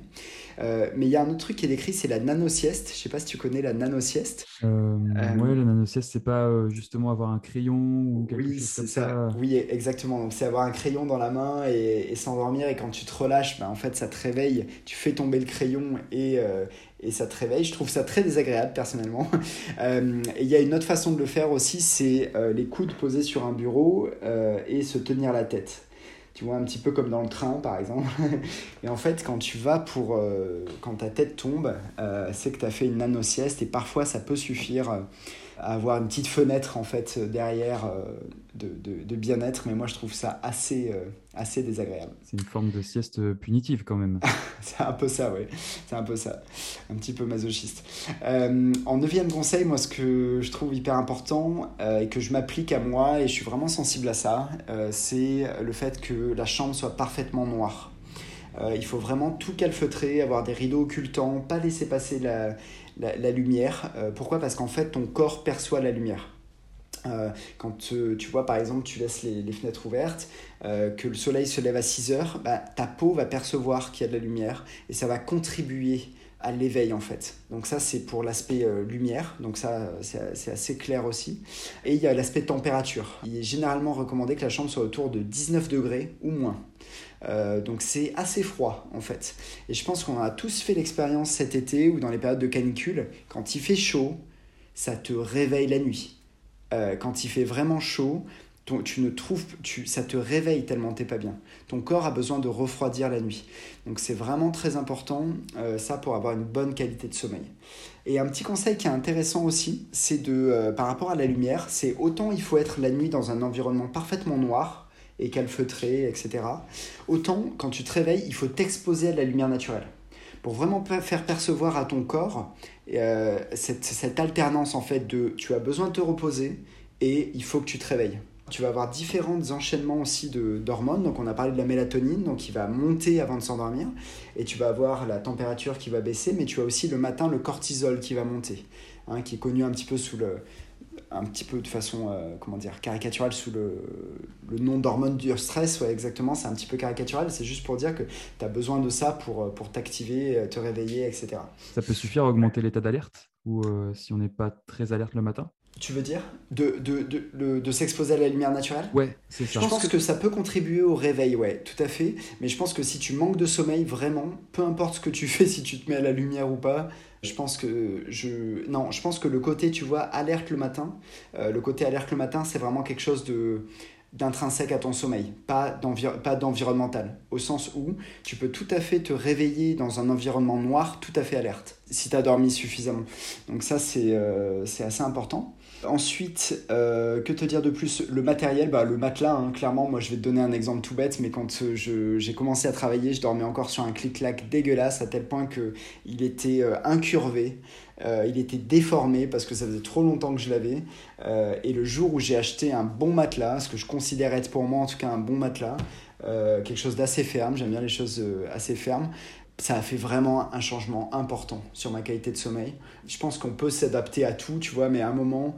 Mais il y a un autre truc qui est décrit, c'est la nano-sieste. Je ne sais pas si tu connais la nano-sieste. oui, la nano-sieste, c'est pas justement avoir un crayon ou quelque oui, chose comme ça. ça. Oui, exactement. Donc, c'est avoir un crayon dans la main et, s'endormir. Et quand tu te relâches, ben, en fait, ça te réveille. Tu fais tomber le crayon et et ça te réveille. Je trouve ça très désagréable personnellement. Euh, et il y a une autre façon de le faire aussi, c'est euh, les coudes posés sur un bureau euh, et se tenir la tête. Tu vois, un petit peu comme dans le train par exemple. et en fait, quand tu vas pour. quand ta tête tombe, c'est que tu as fait une nano-sieste et parfois ça peut suffire avoir une petite fenêtre en fait derrière euh, de, de, de bien-être, mais moi je trouve ça assez, euh, assez désagréable. C'est une forme de sieste punitive quand même. c'est un peu ça, oui. C'est un peu ça. Un petit peu masochiste. Euh, en neuvième conseil, moi ce que je trouve hyper important et que je m'applique à moi et je suis vraiment sensible à ça, c'est le fait que la chambre soit parfaitement noire. il faut vraiment tout calfeutrer, avoir des rideaux occultants, pas laisser passer la, la, lumière. Euh, pourquoi? Parce qu'en fait, ton corps perçoit la lumière. Euh, quand euh, tu vois par exemple tu laisses les, fenêtres ouvertes, que le soleil se lève à 6 heures, bah, ta peau va percevoir qu'il y a de la lumière et ça va contribuer à l'éveil en fait. Donc ça c'est pour l'aspect lumière, donc ça c'est assez clair aussi. Et il y a l'aspect température. Il est généralement recommandé que la chambre soit autour de 19 degrés ou moins. Euh, donc c'est assez froid en fait. Et je pense qu'on a tous fait l'expérience cet été ou dans les périodes de canicule, quand il fait chaud, ça te réveille la nuit. quand il fait vraiment chaud, tu ne trouves, ça te réveille tellement t'es pas bien. Ton corps a besoin de refroidir la nuit. Donc c'est vraiment très important euh, ça pour avoir une bonne qualité de sommeil. Et un petit conseil qui est intéressant aussi, c'est de euh, par rapport à la lumière, c'est autant il faut être la nuit dans un environnement parfaitement noir et calfeutré, etc. Autant quand tu te réveilles, il faut t'exposer à la lumière naturelle pour vraiment faire percevoir à ton corps euh, cette, cette alternance en fait de tu as besoin de te reposer et il faut que tu te réveilles. Tu vas avoir différents enchaînements aussi d'hormones. Donc, on a parlé de la mélatonine, donc qui va monter avant de s'endormir. Et tu vas avoir la température qui va baisser, mais tu as aussi le matin le cortisol qui va monter, hein, qui est connu un petit peu sous le, un petit peu de façon euh, comment dire caricaturale sous le, le nom d'hormone du stress ouais exactement c'est un petit peu caricatural c'est juste pour dire que tu as besoin de ça pour, euh, pour t'activer euh, te réveiller etc ça peut suffire à augmenter l'état d'alerte ou si on n'est pas très alerte le matin? Tu veux dire De, de, de, de s'exposer à la lumière naturelle? Ouais, c'est ça. Je pense que... ça peut contribuer au réveil, ouais, tout à fait. Mais je pense que si tu manques de sommeil, vraiment, peu importe ce que tu fais, si tu te mets à la lumière ou pas, je pense que je. Non, je pense que le côté, tu vois, alerte le matin, euh, le côté alerte le matin, c'est vraiment quelque chose de d'intrinsèque à ton sommeil, pas d'environnemental, au sens où tu peux tout à fait te réveiller dans un environnement noir tout à fait alerte, si tu as dormi suffisamment. Donc ça, c'est euh, assez important. Ensuite, euh, que te dire de plus? Le matériel, bah, le matelas, hein, clairement, moi je vais te donner un exemple tout bête, mais quand euh, j'ai commencé à travailler, je dormais encore sur un clic-clac dégueulasse à tel point qu'il était euh, incurvé, il était déformé parce que ça faisait trop longtemps que je l'avais. et le jour où j'ai acheté un bon matelas, ce que je considère être pour moi en tout cas un bon matelas, quelque chose d'assez ferme, j'aime bien les choses assez fermes, ça a fait vraiment un changement important sur ma qualité de sommeil. Je pense qu'on peut s'adapter à tout, tu vois, mais à un moment,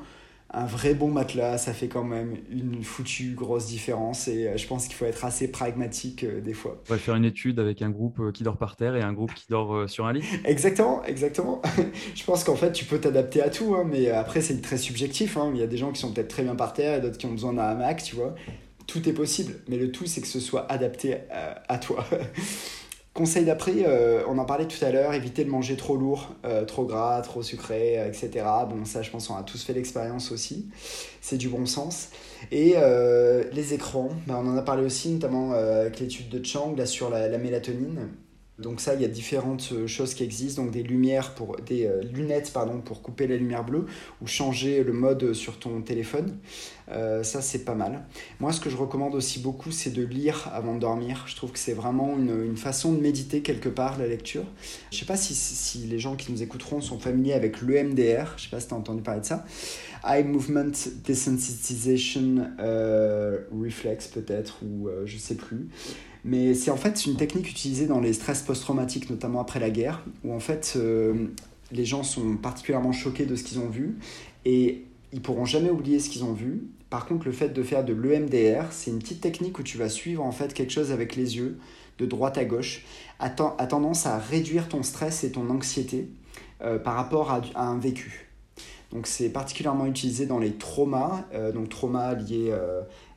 un vrai bon matelas, ça fait quand même une foutue grosse différence et euh, je pense qu'il faut être assez pragmatique euh, des fois. On va faire une étude avec un groupe euh, qui dort par terre et un groupe qui dort sur un lit. Exactement, exactement. je pense qu'en fait, tu peux t'adapter à tout, hein, mais après, c'est très subjectif. Hein. Il y a des gens qui sont peut-être très bien par terre et d'autres qui ont besoin d'un hamac, tu vois. Tout est possible, mais le tout, c'est que ce soit adapté à toi. Conseil d'après, euh, on en parlait tout à l'heure, éviter de manger trop lourd, euh, trop gras, trop sucré, euh, etc. Bon, ça, je pense qu'on a tous fait l'expérience aussi. C'est du bon sens. Et les écrans, bah, on en a parlé aussi, notamment avec l'étude de Chang là, sur la mélatonine. Donc ça, il y a différentes euh, choses qui existent, donc des lumières pour des euh, lunettes pardon pour couper la lumière bleue ou changer le mode sur ton téléphone. Euh, ça c'est pas mal. Moi, ce que je recommande aussi beaucoup, c'est de lire avant de dormir. Je trouve que c'est vraiment une, façon de méditer quelque part la lecture. Je sais pas si, les gens qui nous écouteront sont familiers avec l'EMDR. Je sais pas si tu as entendu parler de ça. Eye Movement Desensitization Reflex peut-être ou je sais plus. Mais c'est en fait une technique utilisée dans les stress post-traumatiques, notamment après la guerre, où en fait euh, les gens sont particulièrement choqués de ce qu'ils ont vu et ils pourront jamais oublier ce qu'ils ont vu. Par contre, le fait de faire de l'EMDR, c'est une petite technique où tu vas suivre en fait quelque chose avec les yeux, de droite à gauche, a, tendance à réduire ton stress et ton anxiété euh, par rapport à, un vécu. Donc c'est particulièrement utilisé dans les traumas, euh, donc traumas liés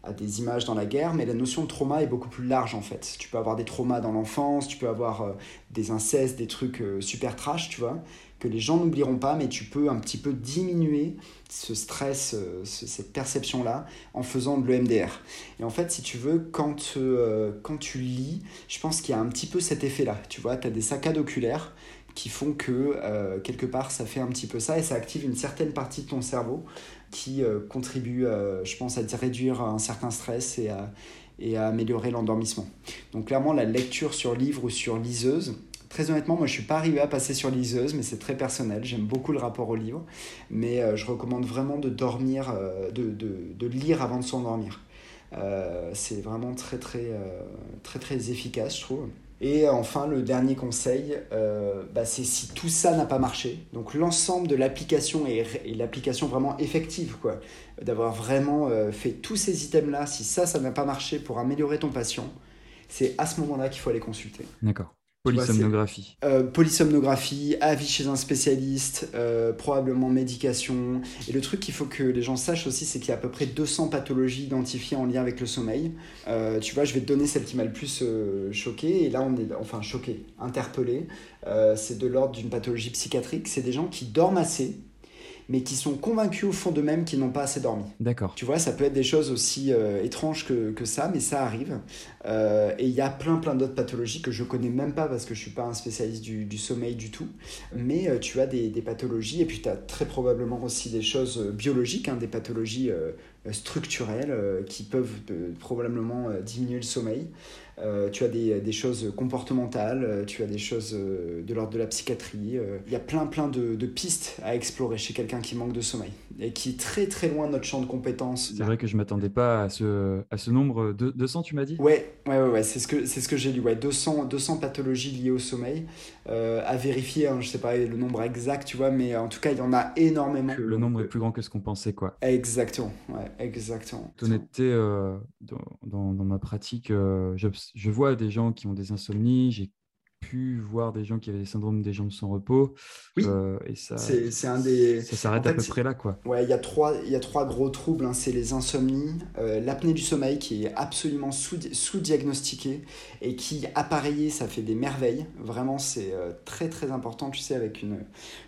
à des images dans la guerre, mais la notion de trauma est beaucoup plus large en fait. Tu peux avoir des traumas dans l'enfance, tu peux avoir euh, des incestes, des trucs euh, super trash, tu vois, que les gens n'oublieront pas, mais tu peux un petit peu diminuer ce stress, euh, cette perception-là, en faisant de l'EMDR. Et en fait, si tu veux, quand, quand tu lis, je pense qu'il y a un petit peu cet effet-là. Tu vois, tu as des saccades oculaires qui font que quelque part ça fait un petit peu ça et ça active une certaine partie de ton cerveau qui euh, contribue, euh, je pense, à réduire un certain stress et à, améliorer l'endormissement. Donc clairement, la lecture sur livre ou sur liseuse, Très honnêtement, moi je suis pas arrivé à passer sur liseuse, mais c'est très personnel. J'aime beaucoup le rapport au livre, mais euh, je recommande vraiment de dormir, de, lire avant de s'endormir. c'est vraiment très très, très très efficace, je trouve. Et enfin, le dernier conseil, euh, bah, c'est si tout ça n'a pas marché, donc l'ensemble de l'application est, l'application vraiment effective, quoi, d'avoir vraiment euh, fait tous ces items-là, si ça, ça n'a pas marché pour améliorer ton patient, c'est à ce moment-là qu'il faut aller consulter. D'accord. Polysomnographie. Euh, polysomnographie, avis chez un spécialiste, euh, probablement médication. Et le truc qu'il faut que les gens sachent aussi, c'est qu'il y a à peu près 200 pathologies identifiées en lien avec le sommeil. Euh, tu vois, je vais te donner celle qui m'a le plus choqué. Et là, on est, enfin choqué, interpellé. c'est de l'ordre d'une pathologie psychiatrique. C'est des gens qui dorment assez, mais qui sont convaincus au fond d'eux-mêmes qu'ils n'ont pas assez dormi. D'accord. Tu vois, ça peut être des choses aussi euh, étranges que, que, ça, mais ça arrive. Euh, et il y a plein plein d'autres pathologies que je connais même pas parce que je suis pas un spécialiste du, du sommeil du tout. Mais euh, tu as des, des, pathologies et puis tu as très probablement aussi des choses biologiques, hein, des pathologies structurelles qui peuvent probablement diminuer le sommeil. Euh, tu as des, des, choses comportementales, euh, tu as des choses euh, de l'ordre de la psychiatrie. Il y a plein plein de, de pistes à explorer chez quelqu'un qui manque de sommeil et qui est très très loin de notre champ de compétences. C'est vrai que je m'attendais pas à ce, à ce nombre de 200, tu m'as dit? Ouais, ouais, ouais, ouais c'est ce que, ce que j'ai lu. Ouais, 200, 200 pathologies liées au sommeil. à vérifier, hein, je sais pas le nombre exact, tu vois, mais en tout cas, il y en a énormément. Le nombre est plus grand que ce qu'on pensait, quoi. Exactement, ouais, exactement. Honnêteté, dans, dans, dans, ma pratique, je je vois des gens qui ont des insomnies, j'ai pu voir des gens qui avaient des syndromes des jambes sans repos. Oui. Euh, et ça, c'est un des. Ça s'arrête à peu près là, quoi. Ouais, il y a trois, il y a trois gros troubles. Hein. C'est les insomnies, euh, l'apnée du sommeil qui est absolument sous-diagnostiquée et qui appareillée, ça fait des merveilles. Vraiment, c'est euh, très très important. Tu sais, avec une,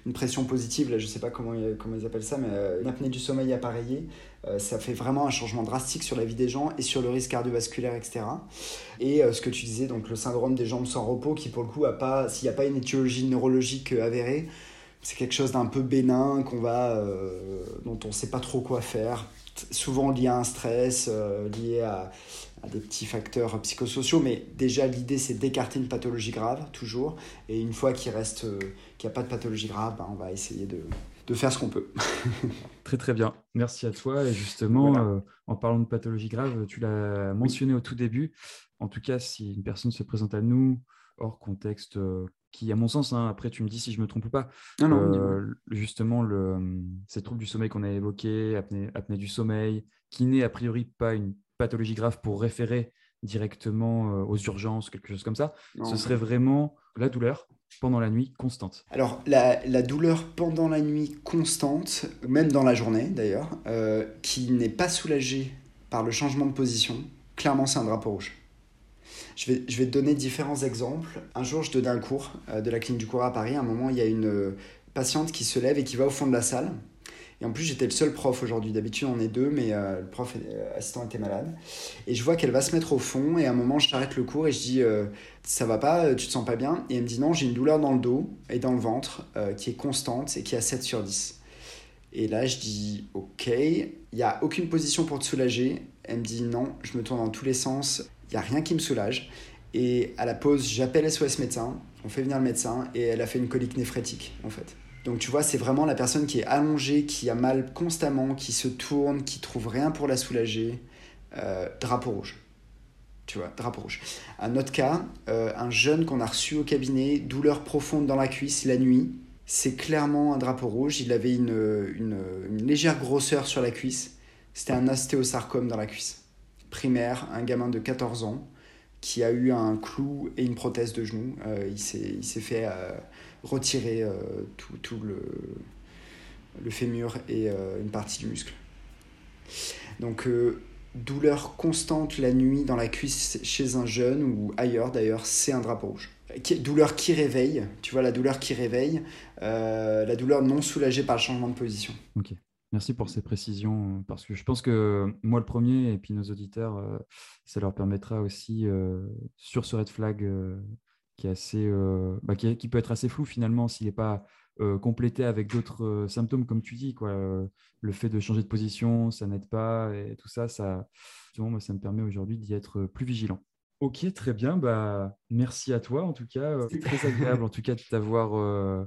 une pression positive, là, je sais pas comment comment ils appellent ça, mais une apnée du sommeil appareillée. Euh, ça fait vraiment un changement drastique sur la vie des gens et sur le risque cardiovasculaire, etc. Et euh, ce que tu disais, donc le syndrome des jambes sans repos, qui pour le coup, pas, s'il n'y a pas une étiologie neurologique euh, avérée, c'est quelque chose d'un peu bénin qu'on va, dont on ne sait pas trop quoi faire, souvent lié à un stress, lié à, des petits facteurs psychosociaux, mais déjà l'idée c'est d'écarter une pathologie grave, toujours, et une fois qu'il reste, qu'il n'y a pas de pathologie grave, ben, on va essayer de, de faire ce qu'on peut. très très bien, merci à toi. Et justement, euh, en parlant de pathologie grave, tu l'as mentionné au tout début. En tout cas, si une personne se présente à nous hors contexte, euh, qui, à mon sens, hein, après tu me dis si je me trompe ou pas, euh, justement, le, ces troubles du sommeil qu'on a évoqués, apnée, apnée, du sommeil, qui n'est a priori pas une pathologie grave pour référer directement aux urgences, quelque chose comme ça, ce serait vraiment la douleur pendant la nuit constante Alors, la, douleur pendant la nuit constante, même dans la journée d'ailleurs, euh, qui n'est pas soulagée par le changement de position, clairement c'est un drapeau rouge. Je vais, je vais te donner différents exemples. Un jour, je donnais un cours euh, de la clinique du cours à Paris. À un moment, il y a une euh, patiente qui se lève et qui va au fond de la salle. Et en plus, j'étais le seul prof aujourd'hui. D'habitude, on est deux, mais euh, le prof euh, assistant était malade. Et je vois qu'elle va se mettre au fond. Et à un moment, je t'arrête le cours et je dis euh, Ça va pas Tu te sens pas bien? Et elle me dit Non, j'ai une douleur dans le dos et dans le ventre qui est constante et qui est à 7 sur 10. Et là, je dis Ok, il n'y a aucune position pour te soulager. Elle me dit Non, je me tourne dans tous les sens. Il n'y a rien qui me soulage. Et à la pause, j'appelle SOS médecin. On fait venir le médecin et elle a fait une colique néphrétique, en fait. Donc tu vois, c'est vraiment la personne qui est allongée, qui a mal constamment, qui se tourne, qui trouve rien pour la soulager. Euh, drapeau rouge. Tu vois, drapeau rouge. Un autre cas, euh, un jeune qu'on a reçu au cabinet, douleur profonde dans la cuisse la nuit. C'est clairement un drapeau rouge. Il avait une, une, légère grosseur sur la cuisse. C'était un ostéosarcome dans la cuisse. Primaire, un gamin de 14 ans qui a eu un clou et une prothèse de genou. Euh, il s'est fait retirer euh, tout, tout, le, le fémur et euh, une partie du muscle. Donc euh, douleur constante la nuit dans la cuisse chez un jeune ou ailleurs d'ailleurs, c'est un drapeau rouge. Douleur qui réveille, tu vois la douleur qui réveille, la douleur non soulagée par le changement de position. Ok, merci pour ces précisions, parce que je pense que moi le premier et puis nos auditeurs, ça leur permettra aussi sur ce red flag qui, est assez, euh, bah, qui, qui, peut être assez flou finalement s'il n'est pas euh, complété avec d'autres euh, symptômes, comme tu dis. Quoi. le fait de changer de position, ça n'aide pas, et tout ça, ça, moi, ça me permet aujourd'hui d'y être plus vigilant. Ok, très bien. Bah, merci à toi en tout cas. C'est très agréable en tout cas de t'avoir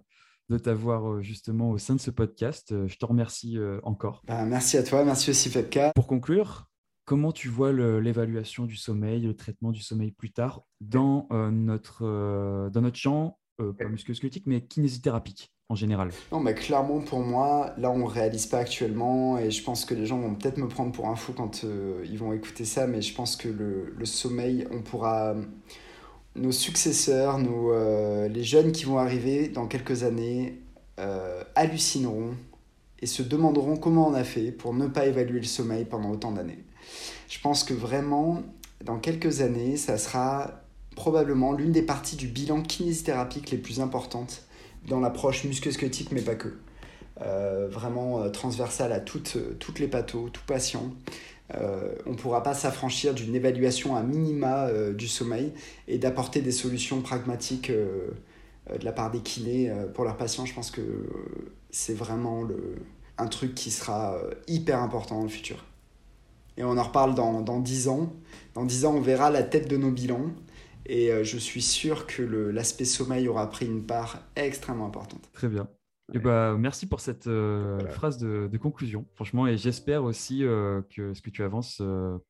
de t'avoir justement au sein de ce podcast. Je te remercie encore. Bah, merci à toi, merci aussi Febka. Pour conclure, Comment tu vois l'évaluation du sommeil, le traitement du sommeil plus tard dans, euh, notre, euh, dans notre champ, euh, pas musculosquelettique, mais kinésithérapique en général? Non, mais clairement pour moi, là on ne réalise pas actuellement et je pense que les gens vont peut-être me prendre pour un fou quand ils vont écouter ça, mais je pense que le, le sommeil, on pourra... Nos successeurs, nos, les jeunes qui vont arriver dans quelques années hallucineront et se demanderont comment on a fait pour ne pas évaluer le sommeil pendant autant d'années. Je pense que vraiment, dans quelques années, ça sera probablement l'une des parties du bilan kinésithérapique les plus importantes dans l'approche musculosquelettique, mais pas que. vraiment transversale à toutes, toutes les pathos, tout patient. on ne pourra pas s'affranchir d'une évaluation à minima du sommeil et d'apporter des solutions pragmatiques de la part des kinés pour leurs patients. Je pense que c'est vraiment le, un truc qui sera hyper important dans le futur. Et on en reparle dans, dans 10 ans. Dans 10 ans, on verra la tête de nos bilans. Et euh, je suis sûr que l'aspect sommeil aura pris une part extrêmement importante. Très bien. Et bah, merci pour cette euh, phrase de, conclusion, franchement, et j'espère aussi euh, que ce que tu avances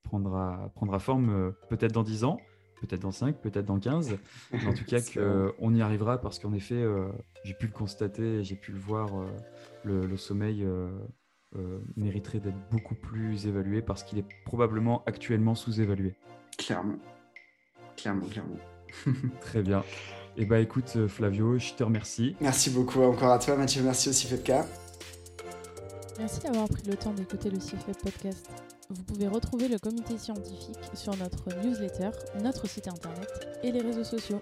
prendra, prendra forme peut-être dans 10 ans, peut-être dans 5, peut-être dans 15, mais en tout cas qu'on y arrivera parce qu'en effet, j'ai pu le constater, j'ai pu le voir, le, le, sommeil mériterait d'être beaucoup plus évalué parce qu'il est probablement actuellement sous-évalué. Clairement. Clairement, clairement. Très bien. Et eh bah écoute euh, Flavio, je te remercie. Merci beaucoup encore à toi Mathieu, merci aussi Fetka. Merci d'avoir pris le temps d'écouter le CIFEP podcast. Vous pouvez retrouver le comité scientifique sur notre newsletter, notre site internet et les réseaux sociaux.